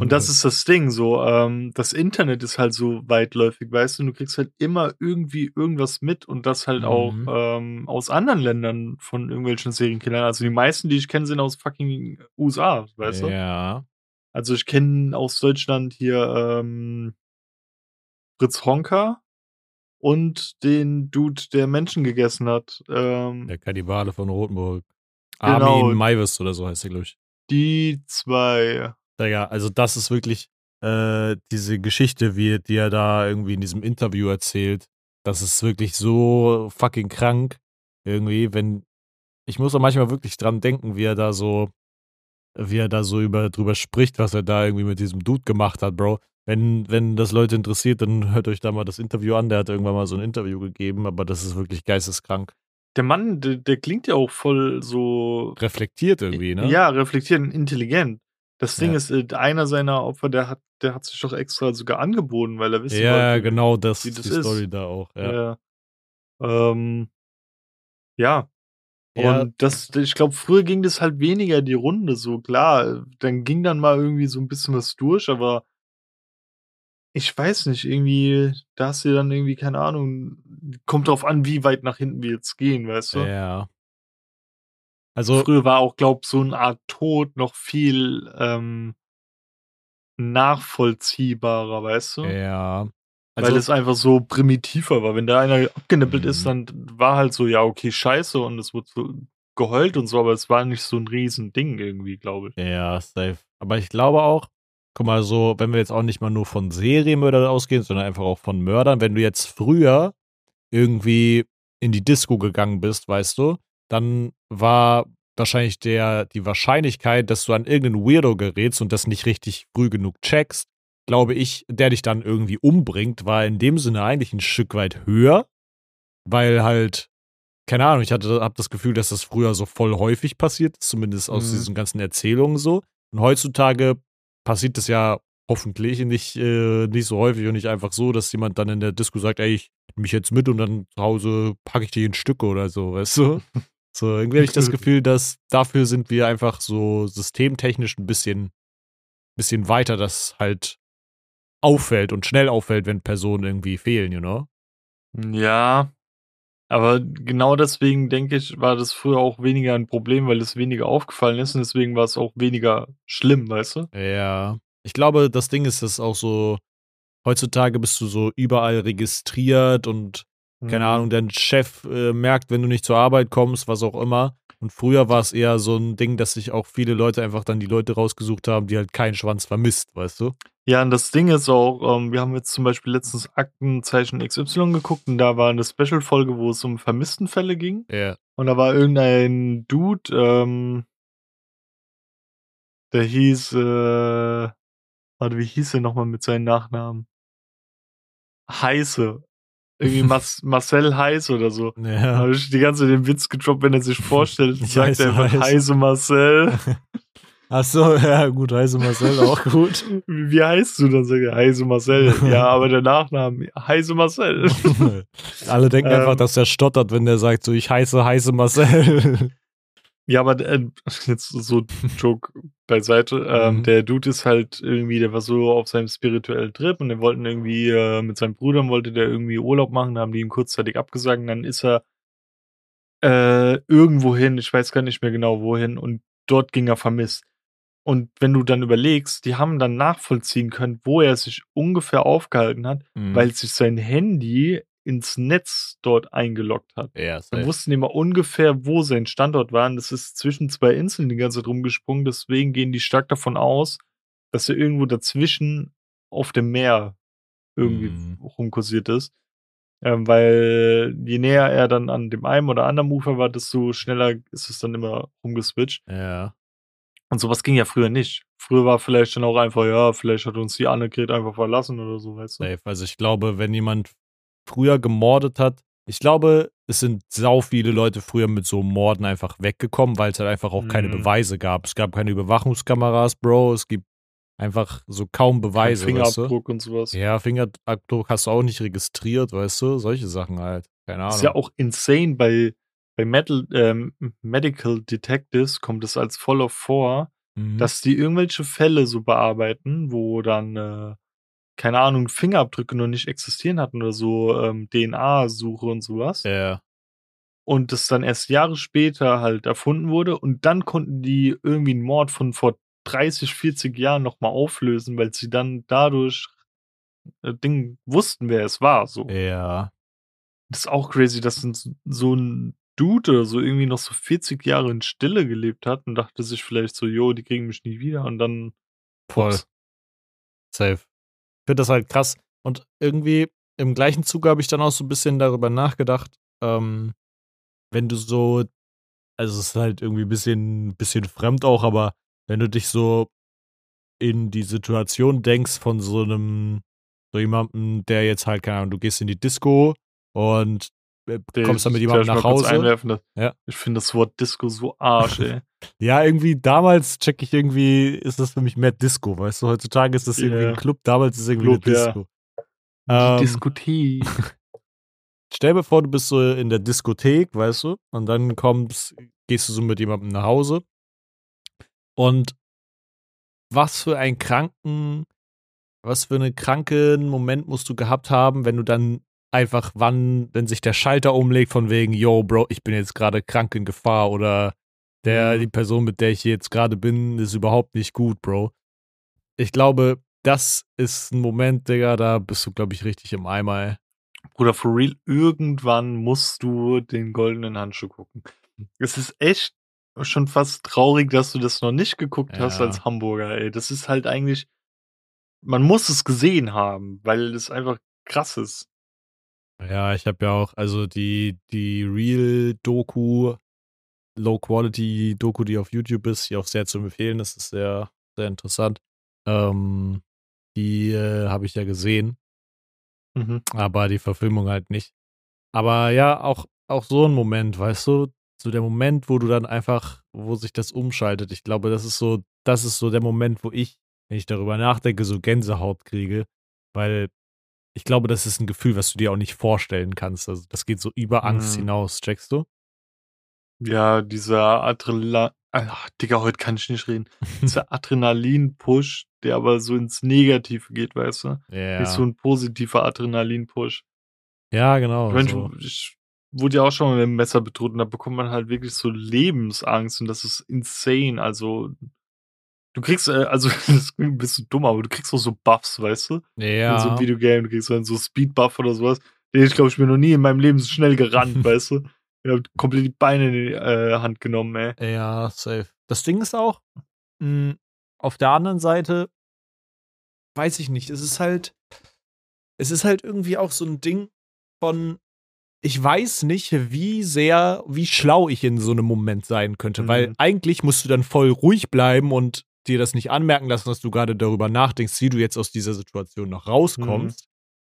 Und das ist das Ding, so, ähm, das Internet ist halt so weitläufig, weißt du, du kriegst halt immer irgendwie irgendwas mit und das halt auch Mhm. ähm, aus anderen Ländern von irgendwelchen Serienkillern. Also die meisten, die ich kenne, sind aus fucking USA, weißt du? Ja. Also ich kenne aus Deutschland hier ähm, Fritz Honka und den Dude, der Menschen gegessen hat. Ähm, Der Kannibale von Rotenburg. Genau. Armin Maivis oder so heißt der, glaube ich. Die zwei. Digga, also das ist wirklich äh, diese Geschichte, wie, die er da irgendwie in diesem Interview erzählt. Das ist wirklich so fucking krank. Irgendwie, wenn. Ich muss auch manchmal wirklich dran denken, wie er da so, wie er da so über, drüber spricht, was er da irgendwie mit diesem Dude gemacht hat, Bro. Wenn, wenn das Leute interessiert, dann hört euch da mal das Interview an. Der hat irgendwann mal so ein Interview gegeben, aber das ist wirklich geisteskrank. Der Mann, der, der klingt ja auch voll so Reflektiert irgendwie, ne? Ja, reflektierend, intelligent. Das Ding Ja. ist, äh, einer seiner Opfer, der hat, der hat sich doch extra sogar angeboten, weil er wissen Ja, wollte, genau, das wie ist das die ist. Story da auch. Ja. Ja. Ähm, ja. Ja. Und das, ich glaube, früher ging das halt weniger die Runde, so klar. Dann ging dann mal irgendwie so ein bisschen was durch, aber ich weiß nicht, irgendwie, da hast du dann irgendwie, keine Ahnung, kommt drauf an, wie weit nach hinten wir jetzt gehen, weißt du? Ja. Also, Früher war auch, glaub, so eine Art Tod noch viel ähm, nachvollziehbarer, weißt du? ja. Weil Also, es einfach so primitiver war. Wenn da einer abgenippelt ist, Mhm. dann war halt so, ja, okay, scheiße, und es wurde so geheult und so, aber es war nicht so ein Riesending irgendwie, glaube ich. ja, safe. Aber ich glaube auch, guck mal, so, wenn wir jetzt auch nicht mal nur von Serienmördern ausgehen, sondern einfach auch von Mördern, wenn du jetzt früher irgendwie in die Disco gegangen bist, weißt du, dann war wahrscheinlich der, die Wahrscheinlichkeit, dass du an irgendeinen Weirdo gerätst und das nicht richtig früh genug checkst, glaube ich, der dich dann irgendwie umbringt, war in dem Sinne eigentlich ein Stück weit höher, weil halt, keine Ahnung, ich hatte, hab das Gefühl, dass das früher so voll häufig passiert ist, zumindest aus Mhm. diesen ganzen Erzählungen so. Und heutzutage passiert das ja hoffentlich nicht, äh, nicht so häufig und nicht einfach so, dass jemand dann in der Disco sagt, ey, ich mich jetzt mit und dann zu Hause packe ich dich in Stücke oder so, weißt du? So, irgendwie habe ich das Gefühl, dass dafür sind wir einfach so systemtechnisch ein bisschen, bisschen weiter, dass halt auffällt und schnell auffällt, wenn Personen irgendwie fehlen, you know? Ja, aber genau deswegen denke ich, war das früher auch weniger ein Problem, weil es weniger aufgefallen ist und deswegen war es auch weniger schlimm, weißt du? Ja. Ich glaube, das Ding ist, dass auch so, heutzutage bist du so überall registriert und keine Mhm. Ahnung, dein Chef äh, merkt, wenn du nicht zur Arbeit kommst, was auch immer. Und früher war es eher so ein Ding, dass sich auch viele Leute einfach dann die Leute rausgesucht haben, die halt keinen Schwanz vermisst, weißt du? Ja, und das Ding ist auch, ähm, wir haben jetzt zum Beispiel letztens Aktenzeichen XY geguckt und da war eine Special-Folge, wo es um Vermisstenfälle ging. Ja. Und da war irgendein Dude, ähm, der hieß, äh, warte, wie hieß er nochmal mit seinem Nachnamen? Heiße. Irgendwie Mas Marcel Heiß oder so. Da Ja. habe ich die ganze Zeit den Witz gedroppt, wenn er sich vorstellt, Ich sagt heiße er einfach Heiß. Heise Marcel. Ach so, ja, gut, heiße Marcel auch gut. Wie wie heißt du? Dann sagt er Heise Marcel. Ja, aber der Nachname Heise Marcel. Alle denken Ähm. einfach, dass der stottert, wenn der sagt, so, ich heiße heiße Marcel. Ja, aber äh, jetzt so Joke beiseite. Ähm, Mhm. Der Dude ist halt irgendwie, der war so auf seinem spirituellen Trip und der wollten irgendwie äh, mit seinen Brüdern wollte der irgendwie Urlaub machen, da haben die ihn kurzzeitig abgesagt und dann ist er äh, irgendwo hin, ich weiß gar nicht mehr genau wohin und dort ging er vermisst. Und wenn du dann überlegst, die haben dann nachvollziehen können, wo er sich ungefähr aufgehalten hat, Mhm. weil sich sein Handy ins Netz dort eingeloggt hat. ja, Dann wussten die mal ungefähr, wo sein Standort war. Und das ist zwischen zwei Inseln die ganze Zeit rumgesprungen. Deswegen gehen die stark davon aus, dass er irgendwo dazwischen auf dem Meer irgendwie Mhm. rumkursiert ist. Ähm, weil je näher er dann an dem einen oder anderen Ufer war, desto schneller ist es dann immer rumgeswitcht. ja. Und sowas ging ja früher nicht. Früher war vielleicht dann auch einfach, ja, vielleicht hat uns die Annegret einfach verlassen oder so, weißt du? Safe. Also ich glaube, wenn jemand früher gemordet hat, ich glaube, es sind sau viele Leute früher mit so Morden einfach weggekommen, weil es halt einfach auch keine Mhm. Beweise gab. Es gab keine Überwachungskameras, Bro. Es gibt einfach so kaum Kein Beweise. Weißt du? Fingerabdruck und sowas. Ja, Fingerabdruck hast du auch nicht registriert, weißt du? Solche Sachen halt. Keine Ahnung. Ist ja auch insane. Bei, bei Metal, ähm, Medical Detectives kommt es als voll vor, Mhm. dass die irgendwelche Fälle so bearbeiten, wo dann, äh, keine Ahnung, Fingerabdrücke noch nicht existieren hatten oder so, ähm, DNA-Suche und sowas. ja, Und das dann erst Jahre später halt erfunden wurde. Und dann konnten die irgendwie einen Mord von vor 30, 40 Jahren nochmal auflösen, weil sie dann dadurch äh, Ding wussten, wer es war. So. ja. Das ist auch crazy, dass so ein Dude oder so irgendwie noch so 40 Jahre in Stille gelebt hat und dachte sich vielleicht so, yo, die kriegen mich nie wieder und dann Voll. ups. Safe. Finde das halt krass. Und irgendwie im gleichen Zuge habe ich dann auch so ein bisschen darüber nachgedacht, ähm, wenn du so, also es ist halt irgendwie ein bisschen, bisschen fremd auch, aber wenn du dich so in die Situation denkst von so einem, so jemandem, der jetzt halt, keine Ahnung, du gehst in die Disco und kommst dann mit jemandem nach Hause. Einwerfen, dass- Ja. Ich finde das Wort Disco so Arsch, ey. Ja, irgendwie damals check ich irgendwie, ist das für mich mehr Disco, weißt du? Heutzutage ist das irgendwie Ja. ein Club, damals ist es irgendwie Club, eine ja. Disco. Die Ähm, Diskothek. Stell dir vor, du bist so in der Diskothek, weißt du, und dann kommst, gehst du so mit jemandem nach Hause. Und was für einen kranken, was für einen kranken Moment musst du gehabt haben, wenn du dann einfach, wann, wenn sich der Schalter umlegt von wegen, yo, Bro, ich bin jetzt gerade krank in Gefahr oder der, Mhm. die Person, mit der ich jetzt gerade bin, ist überhaupt nicht gut, Bro. Ich glaube, das ist ein Moment, Digga, da bist du, glaube ich, richtig im Eimer, ey. Bruder, for real, irgendwann musst du den goldenen Handschuh gucken. Es ist echt schon fast traurig, dass du das noch nicht geguckt hast Ja. als Hamburger, ey. Das ist halt eigentlich, man muss es gesehen haben, weil es einfach krass ist. Ja, ich habe ja auch, also die, die Real-Doku Low-Quality-Doku, die auf YouTube ist, die auch sehr zu empfehlen ist. ist sehr, sehr interessant. Ähm, die äh, habe ich ja gesehen, Mhm. aber die Verfilmung halt nicht. Aber ja, auch, auch so ein Moment, weißt du, so der Moment, wo du dann einfach, wo sich das umschaltet. Ich glaube, das ist so, das ist so der Moment, wo ich, wenn ich darüber nachdenke, so Gänsehaut kriege, weil ich glaube, das ist ein Gefühl, was du dir auch nicht vorstellen kannst. Also das geht so über Angst Mhm. hinaus, checkst du? Ja, dieser Adrenalin ach, Digga, heute kann ich nicht reden. Dieser Adrenalin-Push, der aber so ins Negative geht, weißt du? Nicht so Ja. 'n positiver Adrenalin-Push. Ja, Ich genau. meine, So. ich ich wurde ja auch schon mal mit 'm Messer bedroht und da bekommt man halt wirklich so Lebensangst und das ist insane. Also, du kriegst, äh also, das klingt 'n bisschen dumm, aber du kriegst auch so Buffs, weißt du? In so 'nem Ja. Videogame, du kriegst dann so Speed-Buff oder so was. Den ich, glaube ich, mir noch nie in meinem Leben so schnell gerannt, weißt du? Ich habe komplett die Beine in die, äh, Hand genommen, ey. Ja, safe. Das Ding ist auch, hm, auf der anderen Seite weiß ich nicht, es ist halt es ist halt irgendwie auch so 'n Ding von ich weiß nicht, wie sehr wie schlau ich in so 'nem Moment sein könnte, weil Mhm. eigentlich musst du dann voll ruhig bleiben und dir das nicht anmerken lassen, dass du grade darüber nachdenkst, wie du jetzt aus dieser Situation noch Mhm. rauskommst.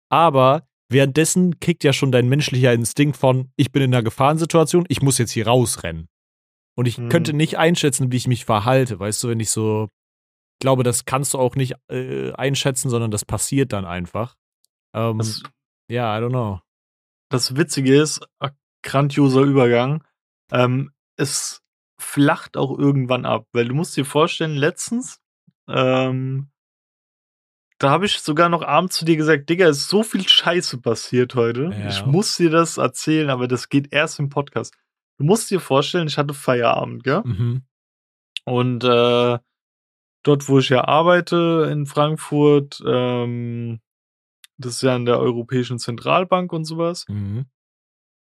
Aber währenddessen kickt ja schon dein menschlicher Instinkt von: „Ich bin in 'ner Gefahrensituation, ich muss jetzt hier rausrennen.“ Und ich könnte Mhm. nicht einschätzen, wie ich mich verhalte, weißt du, wenn ich so ich glaube, das kannst du auch nicht, äh, einschätzen, sondern das passiert dann einfach. Ähm, ja, I don't know. das Witzige ist, grandioser Übergang, ähm, es flacht auch irgendwann ab, weil du musst dir vorstellen, letztens, ähm da habe ich sogar noch abends zu dir gesagt: „Digga, ist so viel Scheiße passiert heute. Ich Ja. muss dir das erzählen, aber das geht erst im Podcast.“ Du musst dir vorstellen, ich hatte Feierabend, gell? Mhm. Und, äh, dort, wo ich ja arbeite in Frankfurt, ähm, das ist ja an der Europäischen Zentralbank und so was. Mhm.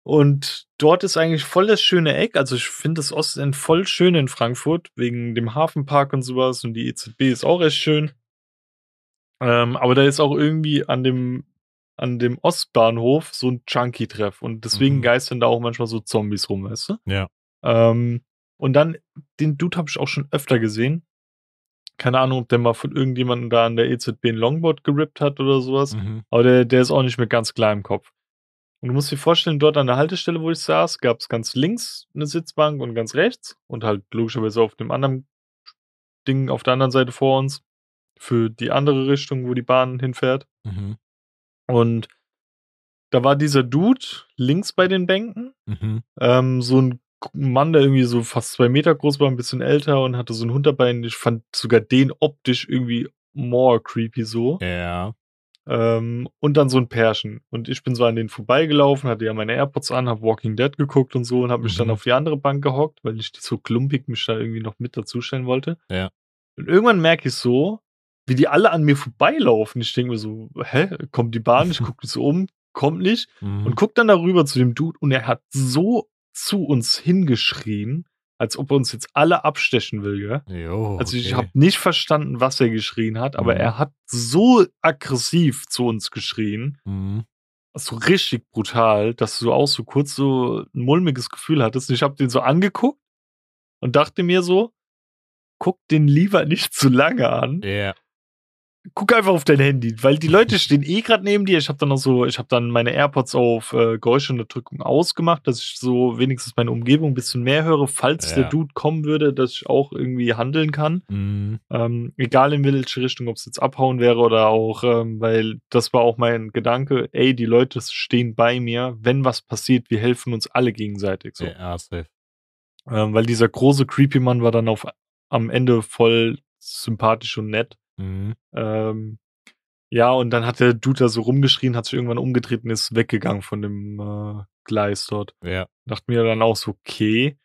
Und dort ist eigentlich voll das schöne Eck. Also, ich finde das Ostend voll schön in Frankfurt wegen dem Hafenpark und so was und die EZB ist auch echt schön. Ähm, aber da ist auch irgendwie an dem an dem Ostbahnhof so 'n Junkie-Treff und deswegen Mhm. geistern da auch manchmal so Zombies rum, weißt du? Ja. Ähm, und dann den Dude habe ich auch schon öfter gesehen. Keine Ahnung, ob der mal von irgendjemandem da an der EZB 'n Longboard gerippt hat oder so was, Mhm. aber der der ist auch nicht mehr ganz klar im Kopf. Und du musst dir vorstellen, dort an der Haltestelle, wo ich saß, gab's ganz links 'ne Sitzbank und ganz rechts und halt logischerweise auf dem anderen Ding auf der anderen Seite vor uns für die andere Richtung, wo die Bahn hinfährt. Mhm. Und da war dieser Dude links bei den Bänken, Mhm. ähm, so 'n g Mann, der irgendwie so fast 2 Meter groß war, 'n bisschen älter und hatte so 'n Hund dabei und ich fand sogar den optisch irgendwie more creepy so. Ja. Ähm, und dann so 'n Pärchen. Und ich bin so an denen vorbeigelaufen, hatte ja meine AirPods an, habe Walking Dead geguckt und so und habe mich dann Mhm. auf die andere Bank gehockt, weil ich so klumpig mich da irgendwie noch mit dazustellen wollte. Ja. Und irgendwann merke ich so, wie die alle an mir vorbeilaufen. Ich denke mir so: „Hä, kommt die Bahn?“ Ich gucke mich so um, kommt nicht und Mhm. gucke dann da rüber zu dem Dude und er hat so zu uns hingeschrien, als ob er uns jetzt alle abstechen will, gell? Jo, Also, ich okay. habe nicht verstanden, was er geschrien hat, aber Mhm. er hat so aggressiv zu uns geschrien, Mhm. so richtig brutal, dass du auch so kurz so 'n mulmiges Gefühl hattest. Und ich habe den so angeguckt und dachte mir so: „Guck den lieber nicht zu lange an. Ja. Guck einfach auf dein Handy“, weil die Leute stehen eh grad neben dir. Ich habe dann noch so ich habe dann meine AirPods auf, äh, Geräuschunterdrückung ausgemacht, dass ich so wenigstens meine Umgebung 'n bisschen mehr höre, falls der Ja. Dude kommen würde, dass ich auch irgendwie handeln kann. Mhm. Ähm, egal in welche Richtung, ob's jetzt abhauen wäre oder auch, ähm weil das war auch mein Gedanke: „Ey, die Leute stehen bei mir. Wenn was passiert, wir helfen uns alle gegenseitig“, so. Ja, safe. Ähm, weil dieser große creepy Mann war dann auf am Ende voll sympathisch und nett. Mhm. Ähm, ja, und dann hat der Dude da so rumgeschrien, hat sich irgendwann umgedreht und ist weggegangen von dem, äh, Gleis dort. Ja. Dachte mir dann auch so: „Okay.“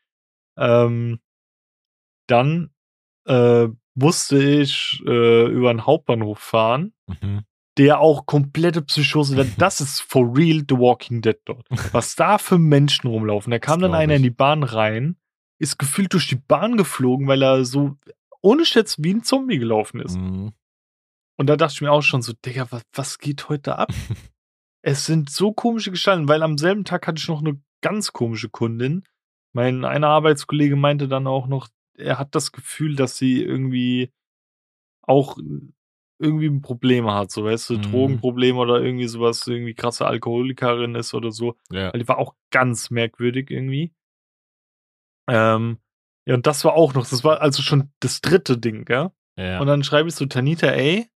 Ähm, dann, äh, musste ich, äh, über 'n Hauptbahnhof fahren, Mhm. der auch komplette Psychose da das ist for real The Walking Dead dort. Was da für Menschen rumlaufen. Da kam dann glaube einer in ich. die Bahn rein, ist gefühlt durch die Bahn geflogen, weil er so ohne Schätz wie 'n Zombie gelaufen ist. Mhm. Und da dachte ich mir auch schon so: „Digga, wa was geht heute ab?“ Es sind so komische Gestalten, weil am selben Tag hatte ich noch 'ne ganz komische Kundin, Mein einer Arbeitskollege meinte dann auch noch, er hat das Gefühl, dass sie irgendwie auch irgendwie 'n Problem hat, so, weißt du, Mhm. Drogenproblem oder irgendwie so was, irgendwie krasse Alkoholikerin ist oder so. Ja. Weil die war auch ganz merkwürdig irgendwie. Ähm, ja, und das war auch noch das war also schon das 3. Ding, gell? Ja. Und dann schreibe ich so: „Tanita, ey,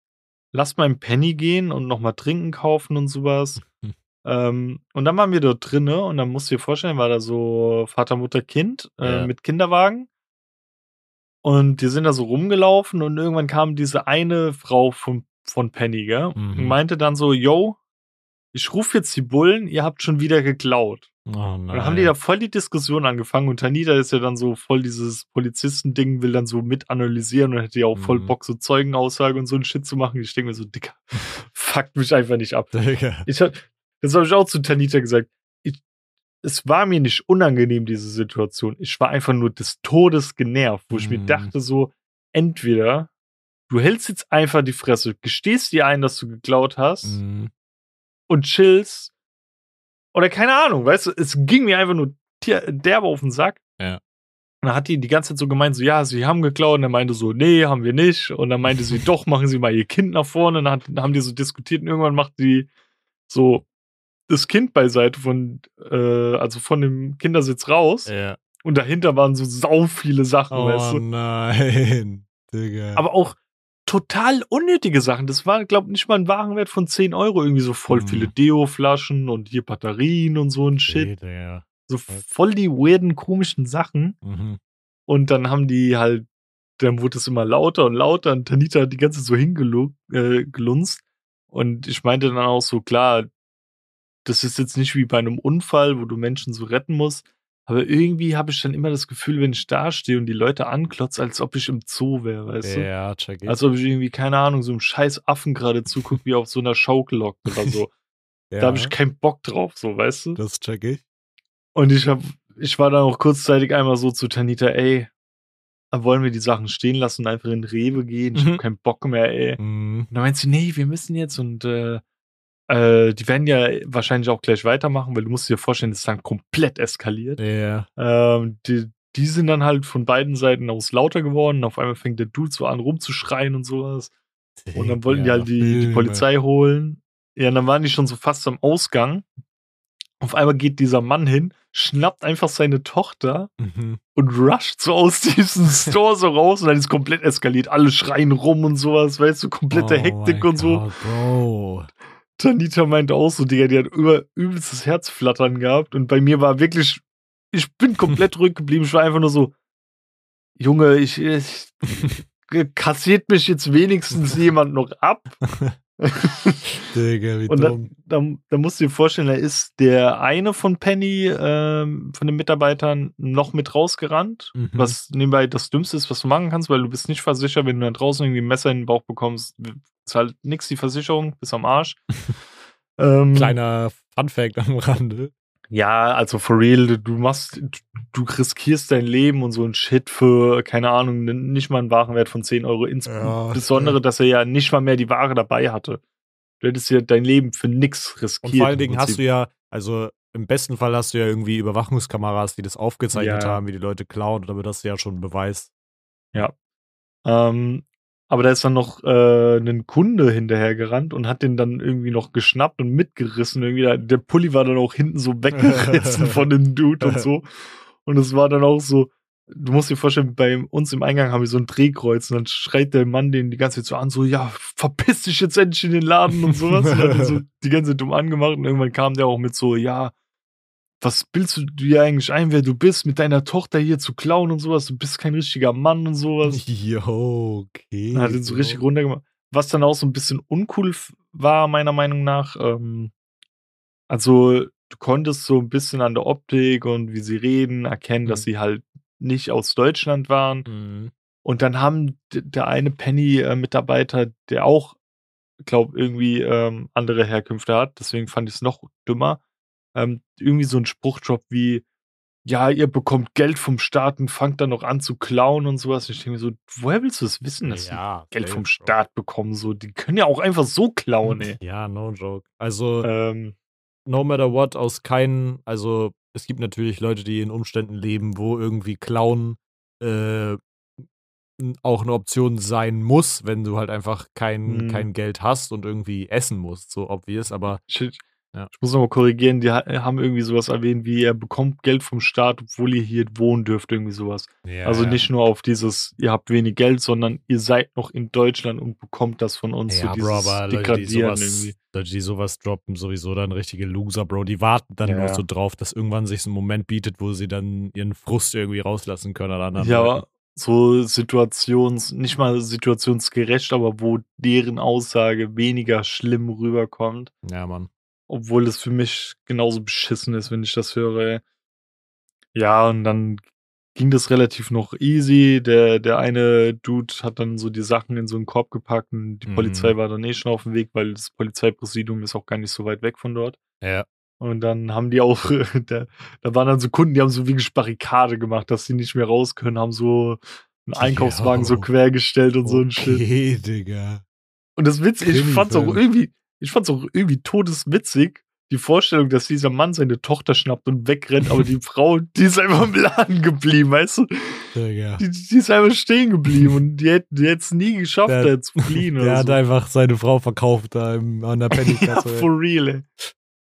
lass mal in Penny gehen und noch mal Trinken kaufen und so was.“ Mhm. Ähm, und dann waren wir dort drinnen und dann musst du dir vorstellen, war da so Vater, Mutter, Kind, äh, Ja. mit Kinderwagen. Und die sind da so rumgelaufen und irgendwann kam diese eine Frau von von Penny, gell, und Mhm. meinte dann so: „Jo, ich rufe jetzt die Bullen, ihr habt schon wieder geklaut.“ Oh Und dann haben die da voll die Diskussion angefangen und Tanita ist ja dann so voll dieses Polizistending, will dann so mit analysieren und hätte ja auch voll Mhm. Bock, so Zeugenaussage und so 'n Shit zu machen. Ich denke mir so: „Dicker, fuckt mich einfach nicht ab.“ Digga. Ich habe das habe ich auch zu Tanita gesagt. Ich es war mir nicht unangenehm, diese Situation. Ich war einfach nur des Todes genervt, wo ich mir Mhm. dachte so: „Entweder du hältst jetzt einfach die Fresse, gestehst dir ein, dass du geklaut hast Mhm. und chillst oder keine Ahnung, weißt du? Es ging mir einfach nur derbe auf 'n Sack. Ja. Und dann hat die die ganze Zeit so gemeint, so: „Ja, sie haben geklaut.“ Und er meinte so: „Ne, haben wir nicht.“ Und dann meinte sie: „Doch, machen Sie mal Ihr Kind nach vorne.“ Und dann hat haben die so diskutiert und irgendwann macht die so das Kind beiseite von äh, also von dem Kindersitz raus Ja. und dahinter waren so sau viele Sachen, weißt Oh du? nein, Digga. Aber auch total unnötige Sachen. Das war, glaube nicht mal 'n Warenwert von 10 €, irgendwie so voll viele Mhm. Deo-Flaschen und hier Batterien und so 'n Okay, Shit. Digga. So voll die weirden, komischen Sachen. Mhm. Und dann haben die halt dann wurde es immer lauter und lauter und Tanita hat die ganze Zeit so hingelu äh. Und ich meinte dann auch so: „Klar, das ist jetzt nicht wie bei 'nem Unfall, wo du Menschen so retten musst.“ Aber irgendwie habe ich dann immer das Gefühl, wenn ich dastehe und die Leute anklotze, als ob ich im Zoo wäre, weißt du? Ja, check ich. Als ob ich irgendwie, keine Ahnung, so 'nem scheiß Affen grade zugucke, wie auf so 'ner Schaukel hockt oder so. Da habe ich Ja. keinen Bock drauf, so, weißt du? Das check ich. Und ich habe ich war dann auch kurzzeitig einmal so zu Tanita: „Ey, wollen wir die Sachen stehen lassen und einfach in Rewe gehen? Ich habe Mhm. keinen Bock mehr, ey.“ Mhm. Und dann meint sie: „Ne, wir müssen jetzt und, äh, äh, die werden ja wahrscheinlich auch gleich weitermachen, weil du musst dir vorstellen, das ist dann komplett eskaliert.“ Ja. Ähm, die die sind dann halt von beiden Seiten aus lauter geworden. Auf einmal fängt der Dude so an rumzuschreien und so was. Und dann wollten die Digga, halt die die. Polizei holen. Ja, und dann waren die schon so fast am Ausgang. Auf einmal geht dieser Mann hin, schnappt einfach seine Tochter Mhm. und rusht so aus diesem Store so raus und dann ist komplett eskaliert. Alle schreien rum und so was, weißt du, komplette Oh Hektik und so. Gott, Bro. Tanita meinte auch so, Digga, die hat über übelstes Herzflattern gehabt und bei mir war wirklich ich bin komplett ruhig geblieben. Ich war einfach nur so: „Junge, ich ich kassiert mich jetzt wenigstens jemand noch ab?“ Digga, wie Und da da da musst du dir vorstellen, da ist der eine von Penny, ähm, von den Mitarbeitern noch mit rausgerannt, Mhm. was nebenbei das Dümmste ist, was du machen kannst, weil du bist nicht versichert, wenn du dann draußen irgendwie 'n Messer in den Bauch bekommst, w zahlt nix die Versicherung, bist am Arsch. Ähm, Kleiner Funfact am Rande. ja, also for real, du machst du riskierst dein Leben und so 'n Shit für, keine Ahnung, nicht mal 'n Warenwert von 10 €. Ja, Insbesondere, dass er ja nicht mal mehr die Ware dabei hatte. Du hättest ja dein Leben für nix riskiert. Und vor allen Dingen hast du ja, also im besten Fall hast du ja irgendwie Überwachungskameras, die das aufgezeichnet Ja. haben, wie die Leute klauen, damit hast du ja schon 'n Beweis. Ja. Ähm, aber da ist dann noch, äh, 'nen Kunde hinterhergerannt und hat den dann irgendwie noch geschnappt und mitgerissen irgendwie. Der der Pulli war dann auch hinten so weggerissen von dem Dude und so. Und es war dann auch so du musst dir vorstellen, bei uns im Eingang haben wir so 'n Drehkreuz und dann schreit der Mann den die ganze Zeit so an, so: „Ja, verpiss dich jetzt endlich in den Laden“ und so was. Und hat so die ganze Zeit dumm angemacht und irgendwann kam der auch mit so: „Ja, was bildest du dir eigentlich ein, wer du bist, mit deiner Tochter hier zu klauen und so was? Du bist kein richtiger Mann“ und so was. Jo, okay. Hat ihn so richtig runtergemacht. Was dann auch so 'n bisschen uncool war, meiner Meinung nach, ähm also, du konntest so 'n bisschen an der Optik und wie sie reden erkennen, dass Mhm. sie halt nicht aus Deutschland waren. Mhm. Und dann haben der eine Penny, äh, der auch, glaube irgendwie, ähm, andere Herkünfte hat, deswegen fand ich's noch dümmer, ähm, irgendwie so 'n Spruch droppt wie: „Ja, ihr bekommt Geld vom Staat und fangt dann noch an zu klauen“ und so was. Ich denke mir so: „Woher willst du das wissen, dass sie Ja, Geld vom. Staat bekommen so? Die können ja auch einfach so klauen, ey.“ Ja, no joke. Also, Ähm no matter what, aus keinen also, es gibt natürlich Leute, die in Umständen leben, wo irgendwie Klauen äh, auch eine Option sein muss, wenn du halt einfach kein, Mhm. kein Geld hast und irgendwie essen musst, so obvious, aber ich Ja. ich muss noch mal korrigieren, die ha haben irgendwie so was erwähnt wie: „Er bekommt Geld vom Staat, obwohl ihr hier wohnen dürft“, irgendwie so was. ja, Also, nicht nur auf dieses: „Ihr habt wenig Geld“, sondern „Ihr seid noch in Deutschland und bekommt das von uns“, so Ja, dieses Bro, aber Leute, die sowas. Leute, die sowas droppen, sowieso dann richtige Loser, Bro. Die warten dann Ja, nur so drauf, dass irgendwann sich so ein Moment bietet, wo sie dann ihren Frust irgendwie rauslassen können an anderen Ja, Leuten. aber so situations nicht mal situationsgerecht, aber wo deren Aussage weniger schlimm rüberkommt, Ja, Mann. Obwohl es für mich genauso beschissen ist, wenn ich das höre. Ja, und dann ging das relativ noch easy. Der der eine Dude hat dann so die Sachen in so 'n Korb gepackt und die Mhm. Polizei war dann eh schon auf'm Weg, weil das Polizeipräsidium ist auch gar nicht so weit weg von dort. Ja. Und dann haben die auch da da waren dann so Kunden, die haben so wirklich Barrikade gemacht, dass sie nicht mehr raus können, haben so 'n Einkaufswagen so Jo. quergestellt und so 'n Shit. Okay, Digga. Und das Witzige ich fand's auch Krimi-Film. irgendwie ich fand's auch irgendwie todeswitzig, die Vorstellung, dass dieser Mann seine Tochter schnappt und wegrennt, aber die Frau, die ist einfach im Laden geblieben, weißt du? Digga. Die die ist einfach stehen geblieben und die hätt die hätt's nie geschafft, Der- da zu fliehen Der hat so. einfach seine Frau verkauft da im, an der Ja, Pennykasse. for real, ey.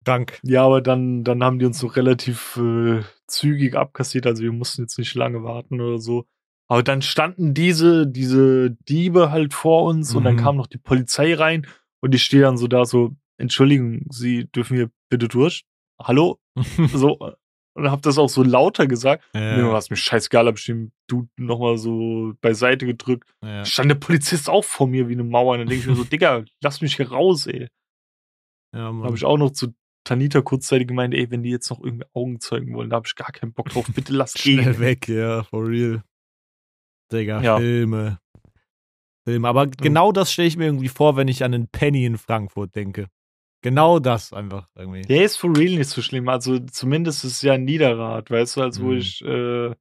Dank. Ja, aber dann dann haben die uns so relativ, äh, zügig abkassiert, also wir mussten jetzt nicht lange warten oder so. Aber dann standen diese diese Diebe halt vor uns und dann Mhm. kam noch die Polizei rein und ich stehe dann so da so: „Entschuldigung, Sie dürfen hier bitte durch? Hallo?“ So, und habe das auch so lauter gesagt. ja, Mir war's mir scheißegal, habe ich den Dude noch mal so beiseite gedrückt. ja. Stand der Polizist auch vor mir wie 'ne Mauer und dann denke ich mir so: „Digga, lass mich hier raus, ey.“ ja, Mann. habe ich auch noch zu Tanita kurzzeitig gemeint: „Ey, wenn die jetzt noch irgendwie Augenzeugen wollen, da habe ich gar keinen Bock drauf. Bitte lass Schnell gehen.“ weg, ja, for real. Digga, Ja. Filme. Filme. Aber genau das stelle ich mir irgendwie vor, wenn ich an den Penny in Frankfurt denke. Genau das einfach irgendwie. Der ist for real nicht so schlimm. Also, zumindest ist es ja Niederrad, weißt du, als wo Mhm. ich, äh,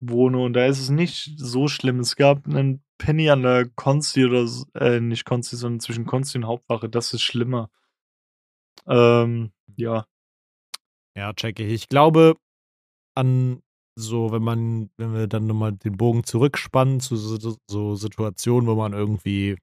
wohne und da ist es nicht so schlimm. Es gab 'nen Penny an der Konsti oder äh, nicht Konsti, sondern zwischen Konsti und Hauptwache. Das ist schlimmer. Ähm, ja. Ja, checke ich. Ich glaube an so, wenn man, wenn wir dann nochmal den Bogen zurückspannen zu so, so- Situationen, wo man irgendwie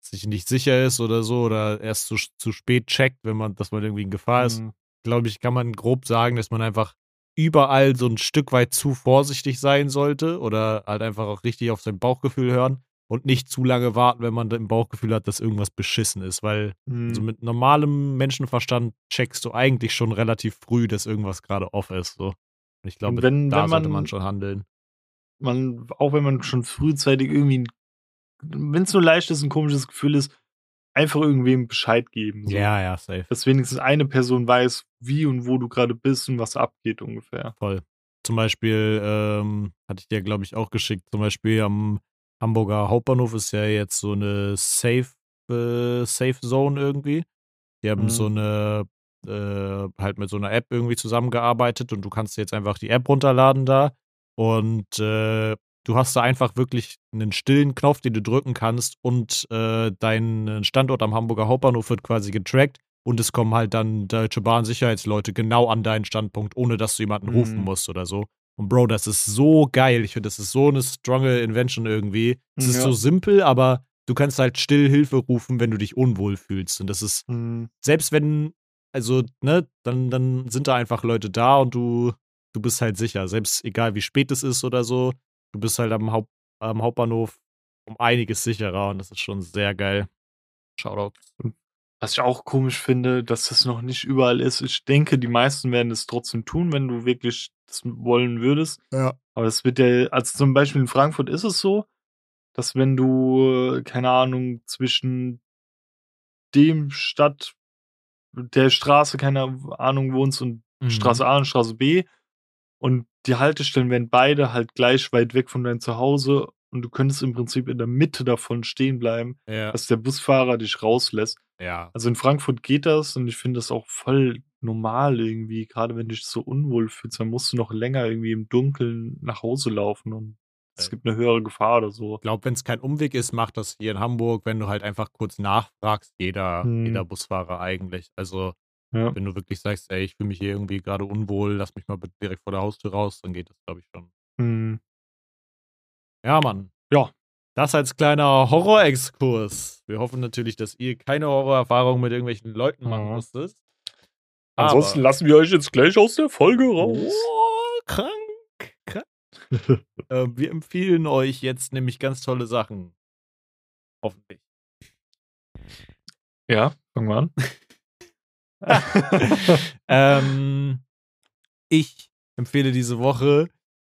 sich nicht sicher ist oder so oder erst zu, zu spät checkt, wenn man, dass man irgendwie in Gefahr ist, Mhm. glaube ich, kann man grob sagen, dass man einfach überall so ein Stück weit zu vorsichtig sein sollte oder halt einfach auch richtig auf sein Bauchgefühl hören und nicht zu lange warten, wenn man im Bauchgefühl hat, dass irgendwas beschissen ist, weil Mhm. also mit normalem Menschenverstand checkst du eigentlich schon relativ früh, dass irgendwas gerade off ist. So. Und ich glaube, wenn- da wenn sollte man- man schon handeln. man auch wenn man schon frühzeitig irgendwie wenn es nur leicht ist, ein komisches Gefühl ist, einfach irgendwem Bescheid geben, so. Ja, ja, safe. Dass wenigstens eine Person weiß, wie und wo du gerade bist und was abgeht ungefähr. Voll. Zum Beispiel, ähm, hatte ich dir, glaube ich, auch geschickt, zum Beispiel am Hamburger Hauptbahnhof ist ja jetzt so eine Safe, äh, Safe Zone irgendwie. Die haben Mhm. so eine, äh, halt mit so einer App irgendwie zusammengearbeitet und du kannst jetzt einfach die App runterladen da und äh, du hast da einfach wirklich einen stillen Knopf, den du drücken kannst und äh, dein Standort am Hamburger Hauptbahnhof wird quasi getrackt und es kommen halt dann Deutsche Bahn Sicherheitsleute genau an deinen Standpunkt, ohne dass du jemanden rufen Mhm. musst oder so. Und Bro, das ist so geil. Ich finde, das ist so eine stronge Invention irgendwie. Es ist Ja. so simpel, aber du kannst halt still Hilfe rufen, wenn du dich unwohl fühlst. Und das ist, Mhm. selbst wenn, also, ne, dann, dann sind da einfach Leute da und du, du bist halt sicher. Selbst egal wie spät es ist oder so, du bist halt am, Haupt, am Hauptbahnhof um einiges sicherer und das ist schon sehr geil. Shoutout. Was ich auch komisch finde, dass das noch nicht überall ist. Ich denke, die meisten werden es trotzdem tun, wenn du wirklich das wollen würdest. Ja. Aber es wird ja also, zum Beispiel in Frankfurt ist es so, dass wenn du, äh, keine Ahnung, zwischen dem Stadt der Straße, keine Ahnung, wohnst und Mhm. Straße A und Straße B und die Haltestellen wären beide halt gleich weit weg von deinem Zuhause und du könntest im Prinzip in der Mitte davon stehen bleiben, Ja. dass der Busfahrer dich rauslässt. ja. Also, in Frankfurt geht das und ich finde das auch voll normal irgendwie, grade wenn du dich so unwohl fühlst, dann musst du noch länger irgendwie im Dunkeln nach Hause laufen und es Äh. gibt 'ne höhere Gefahr oder so. Ich glaube, wenn es kein Umweg ist, macht das hier in Hamburg, wenn du halt einfach kurz nachfragst, jeder, Mhm. jeder Busfahrer eigentlich. Also, Ja. Wenn du wirklich sagst, ey, ich fühle mich hier irgendwie gerade unwohl, lass mich mal direkt vor der Haustür raus, dann geht das, glaube ich, schon. Mhm. Ja, Mann. Ja. Das als kleiner Horrorexkurs. Wir hoffen natürlich, dass ihr keine Horrorerfahrung mit irgendwelchen Leuten machen Mhm. musstet. Ansonsten lassen wir euch jetzt gleich aus der Folge raus. Oh, krank. äh, wir empfehlen euch jetzt nämlich ganz tolle Sachen. Hoffentlich. Ja, fangen wir an. ähm, ich empfehle diese Woche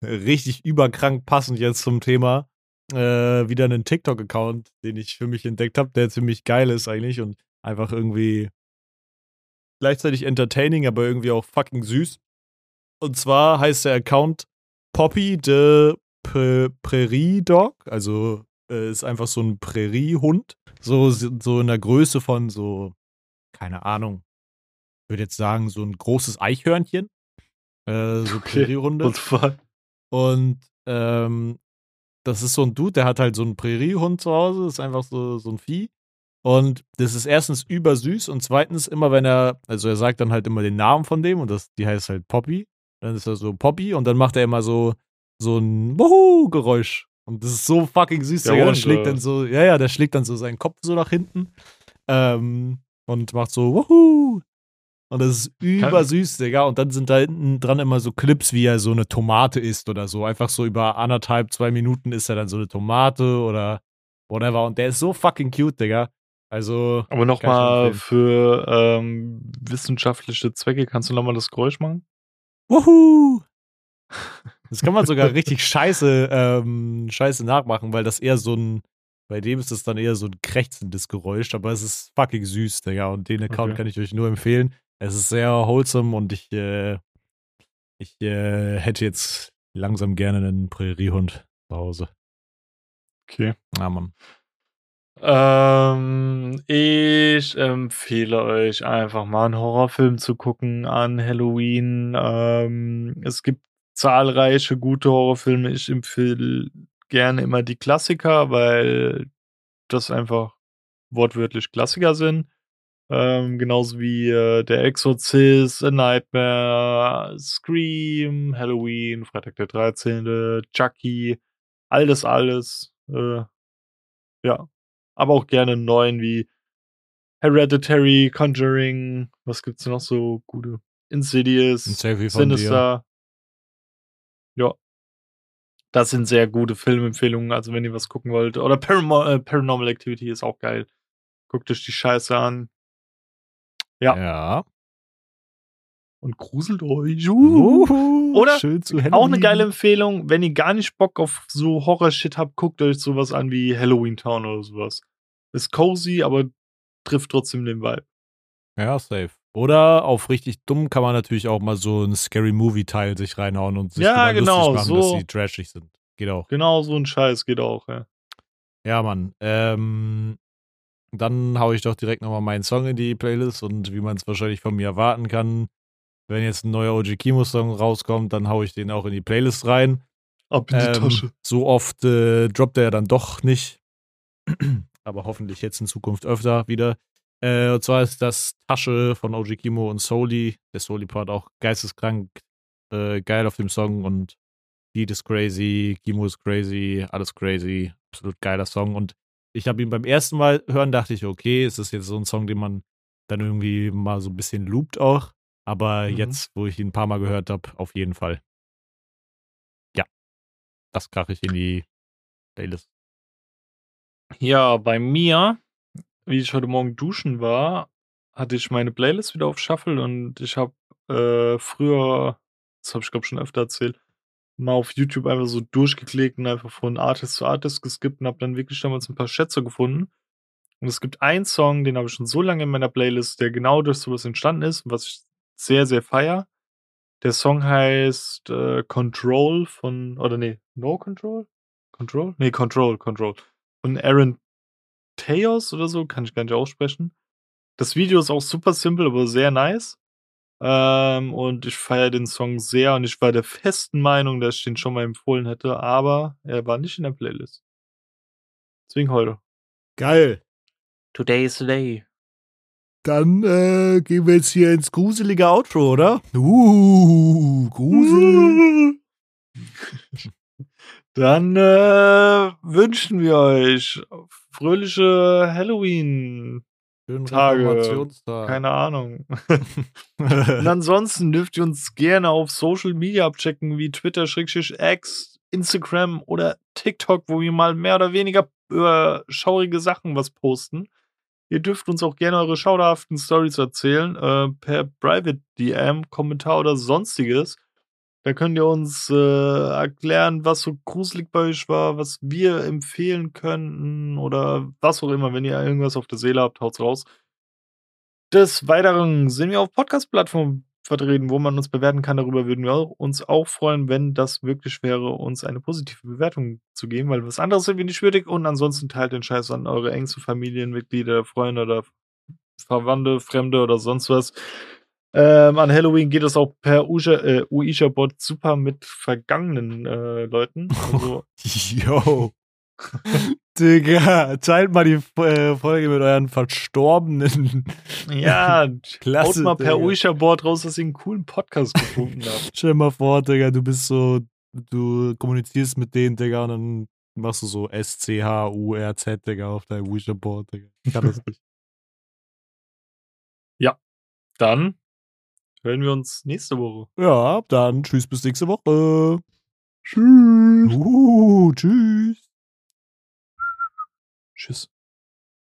richtig überkrank passend jetzt zum Thema äh, wieder einen TikTok-Account, den ich für mich entdeckt habe, der ziemlich geil ist eigentlich und einfach irgendwie gleichzeitig entertaining, aber irgendwie auch fucking süß. Und zwar heißt der Account Poppy the P Prairie Dog, also äh, ist einfach so ein Präriehund, so so in der Größe von so keine Ahnung, ich würde jetzt sagen so ein großes Eichhörnchen, äh, so Okay. Präriehunde. Und ähm, das ist so ein Dude, der hat halt so einen Präriehund zu Hause, ist einfach so, so ein Vieh. Und das ist erstens übersüß und zweitens immer, wenn er, also er sagt dann halt immer den Namen von dem und das, die heißt halt Poppy. Dann ist er so Poppy und dann macht er immer so, so ein Wuhu-Geräusch. Und das ist so fucking süß, Der Digga. Der schlägt dann so, ja, ja, der schlägt dann so seinen Kopf so nach hinten ähm, und macht so Wuhu. Und das ist übersüß, Digga. Und dann sind da hinten dran immer so Clips, wie er so eine Tomate isst oder so. Einfach so über anderthalb, zwei Minuten isst er dann so eine Tomate oder whatever. Und der ist so fucking cute, Digga. Also, Aber nochmal für ähm, wissenschaftliche Zwecke, kannst du nochmal das Geräusch machen? Wuhu! Das kann man sogar richtig scheiße, ähm, scheiße nachmachen, weil das eher so ein, bei dem ist es dann eher so ein krächzendes Geräusch, aber es ist fucking süß, Digga. Und den Account Okay. kann ich euch nur empfehlen. Es ist sehr wholesome und ich, äh, ich äh, hätte jetzt langsam gerne einen Präriehund zu Hause. Okay. Ja, Mann. Ähm, ich empfehle euch einfach mal einen Horrorfilm zu gucken an Halloween. Ähm, es gibt zahlreiche gute Horrorfilme. Ich empfehle gerne immer die Klassiker, weil das einfach wortwörtlich Klassiker sind. Ähm, genauso wie äh, Der Exorzist, A Nightmare, Scream, Halloween, Freitag der 13., Chucky, all das alles. Äh, ja. Aber auch gerne einen neuen wie Hereditary, Conjuring, was gibt's noch so gute? Insidious, dir. Sinister. Ja. Das sind sehr gute Filmempfehlungen, also wenn ihr was gucken wollt. Oder Paramo äh, Paranormal Activity ist auch geil. Guckt euch die Scheiße an Ja. Ja. und gruselt euch. Uh. Oder schön zu Auch eine geile Empfehlung, wenn ihr gar nicht Bock auf so Horror-Shit habt, guckt euch sowas an wie Halloween Town oder sowas. Ist cozy, aber trifft trotzdem den Vibe. Ja, safe. Oder auf richtig dumm kann man natürlich auch mal so einen Scary Movie-Teil sich reinhauen und sich Ja, genau, lustig machen, dass so. sie trashig sind. Geht auch. Genau so ein Scheiß geht auch, ja. Ja, Mann. Ähm, dann hau ich doch direkt nochmal meinen Song in die Playlist und wie man es wahrscheinlich von mir erwarten kann, wenn jetzt ein neuer OG Kimo-Song rauskommt, dann hau ich den auch in die Playlist rein. Ab in die Ähm, Tasche. so oft äh, droppt er dann doch nicht. Aber hoffentlich jetzt in Zukunft öfter wieder. Äh, und zwar ist das Tasche von OG Kimo und Soli. Der Soli-Part auch geisteskrank äh, geil auf dem Song und Beat ist crazy, Kimo ist crazy, alles crazy. Absolut geiler Song. Und ich habe ihn beim ersten Mal hören, dachte ich, okay, es ist jetzt so ein Song, den man dann irgendwie mal so ein bisschen loopt auch. Aber Mhm. jetzt, wo ich ihn ein paar Mal gehört habe, auf jeden Fall. Ja. Das krache ich in die Playlist. Ja, bei mir, wie ich heute Morgen duschen war, hatte ich meine Playlist wieder auf Shuffle und ich habe äh, früher, das habe ich glaube schon öfter erzählt, mal auf YouTube einfach so durchgeklickt und einfach von Artist zu Artist geskippt und habe dann wirklich damals ein paar Schätze gefunden. Und es gibt einen Song, den habe ich schon so lange in meiner Playlist, der genau durch sowas entstanden ist, was ich sehr, sehr feier. Der Song heißt äh, Control von, oder nee, No Control? Control? Nee, Control, Control. Von Aaron Teos oder so, kann ich gar nicht aussprechen. Das Video ist auch super simpel, aber sehr nice. Ähm, und ich feiere den Song sehr und ich war der festen Meinung, dass ich den schon mal empfohlen hätte, aber er war nicht in der Playlist. Deswegen heute. Geil. Today is the day. Dann äh, gehen wir jetzt hier ins gruselige Outro, oder? Uh, Grusel. Dann äh, wünschen wir euch fröhliche Halloween. Schönen Tage. Keine Ahnung. Und ansonsten dürft ihr uns gerne auf Social Media abchecken, wie Twitter, X, Instagram oder TikTok, wo wir mal mehr oder weniger über schaurige Sachen was posten. Ihr dürft uns auch gerne eure schauderhaften Stories erzählen, äh, per Private DM, Kommentar oder sonstiges. Da könnt ihr uns äh, erklären, was so gruselig bei euch war, was wir empfehlen könnten oder was auch immer. Wenn ihr irgendwas auf der Seele habt, haut's raus. Des Weiteren sind wir auf Podcast-Plattformen vertreten, wo man uns bewerten kann. Darüber würden wir uns auch freuen, wenn das möglich wäre, uns eine positive Bewertung zu geben, weil was anderes sind wir nicht würdig. Und ansonsten teilt den Scheiß an eure engsten Familienmitglieder, Freunde oder Verwandte, Fremde oder sonst was. Ähm, an Halloween geht es auch per äh, Uisha-Bot super mit vergangenen äh, Leuten. Also, Yo. Digga, teilt mal die äh, Folge mit euren Verstorbenen. ja, Klasse, haut mal per. Uisha-Board raus, dass ihr einen coolen Podcast gefunden habt. Stell dir mal vor, Digga, du bist so, du kommunizierst mit denen, Digga, und dann machst du so S-C-H-U-R-Z, Digga, auf deinem Ouija-Board, Digga. Ich kann das nicht. Dann hören wir uns nächste Woche. Ja, dann tschüss bis nächste Woche. Tschüss. Uh, tschüss. Tschüss.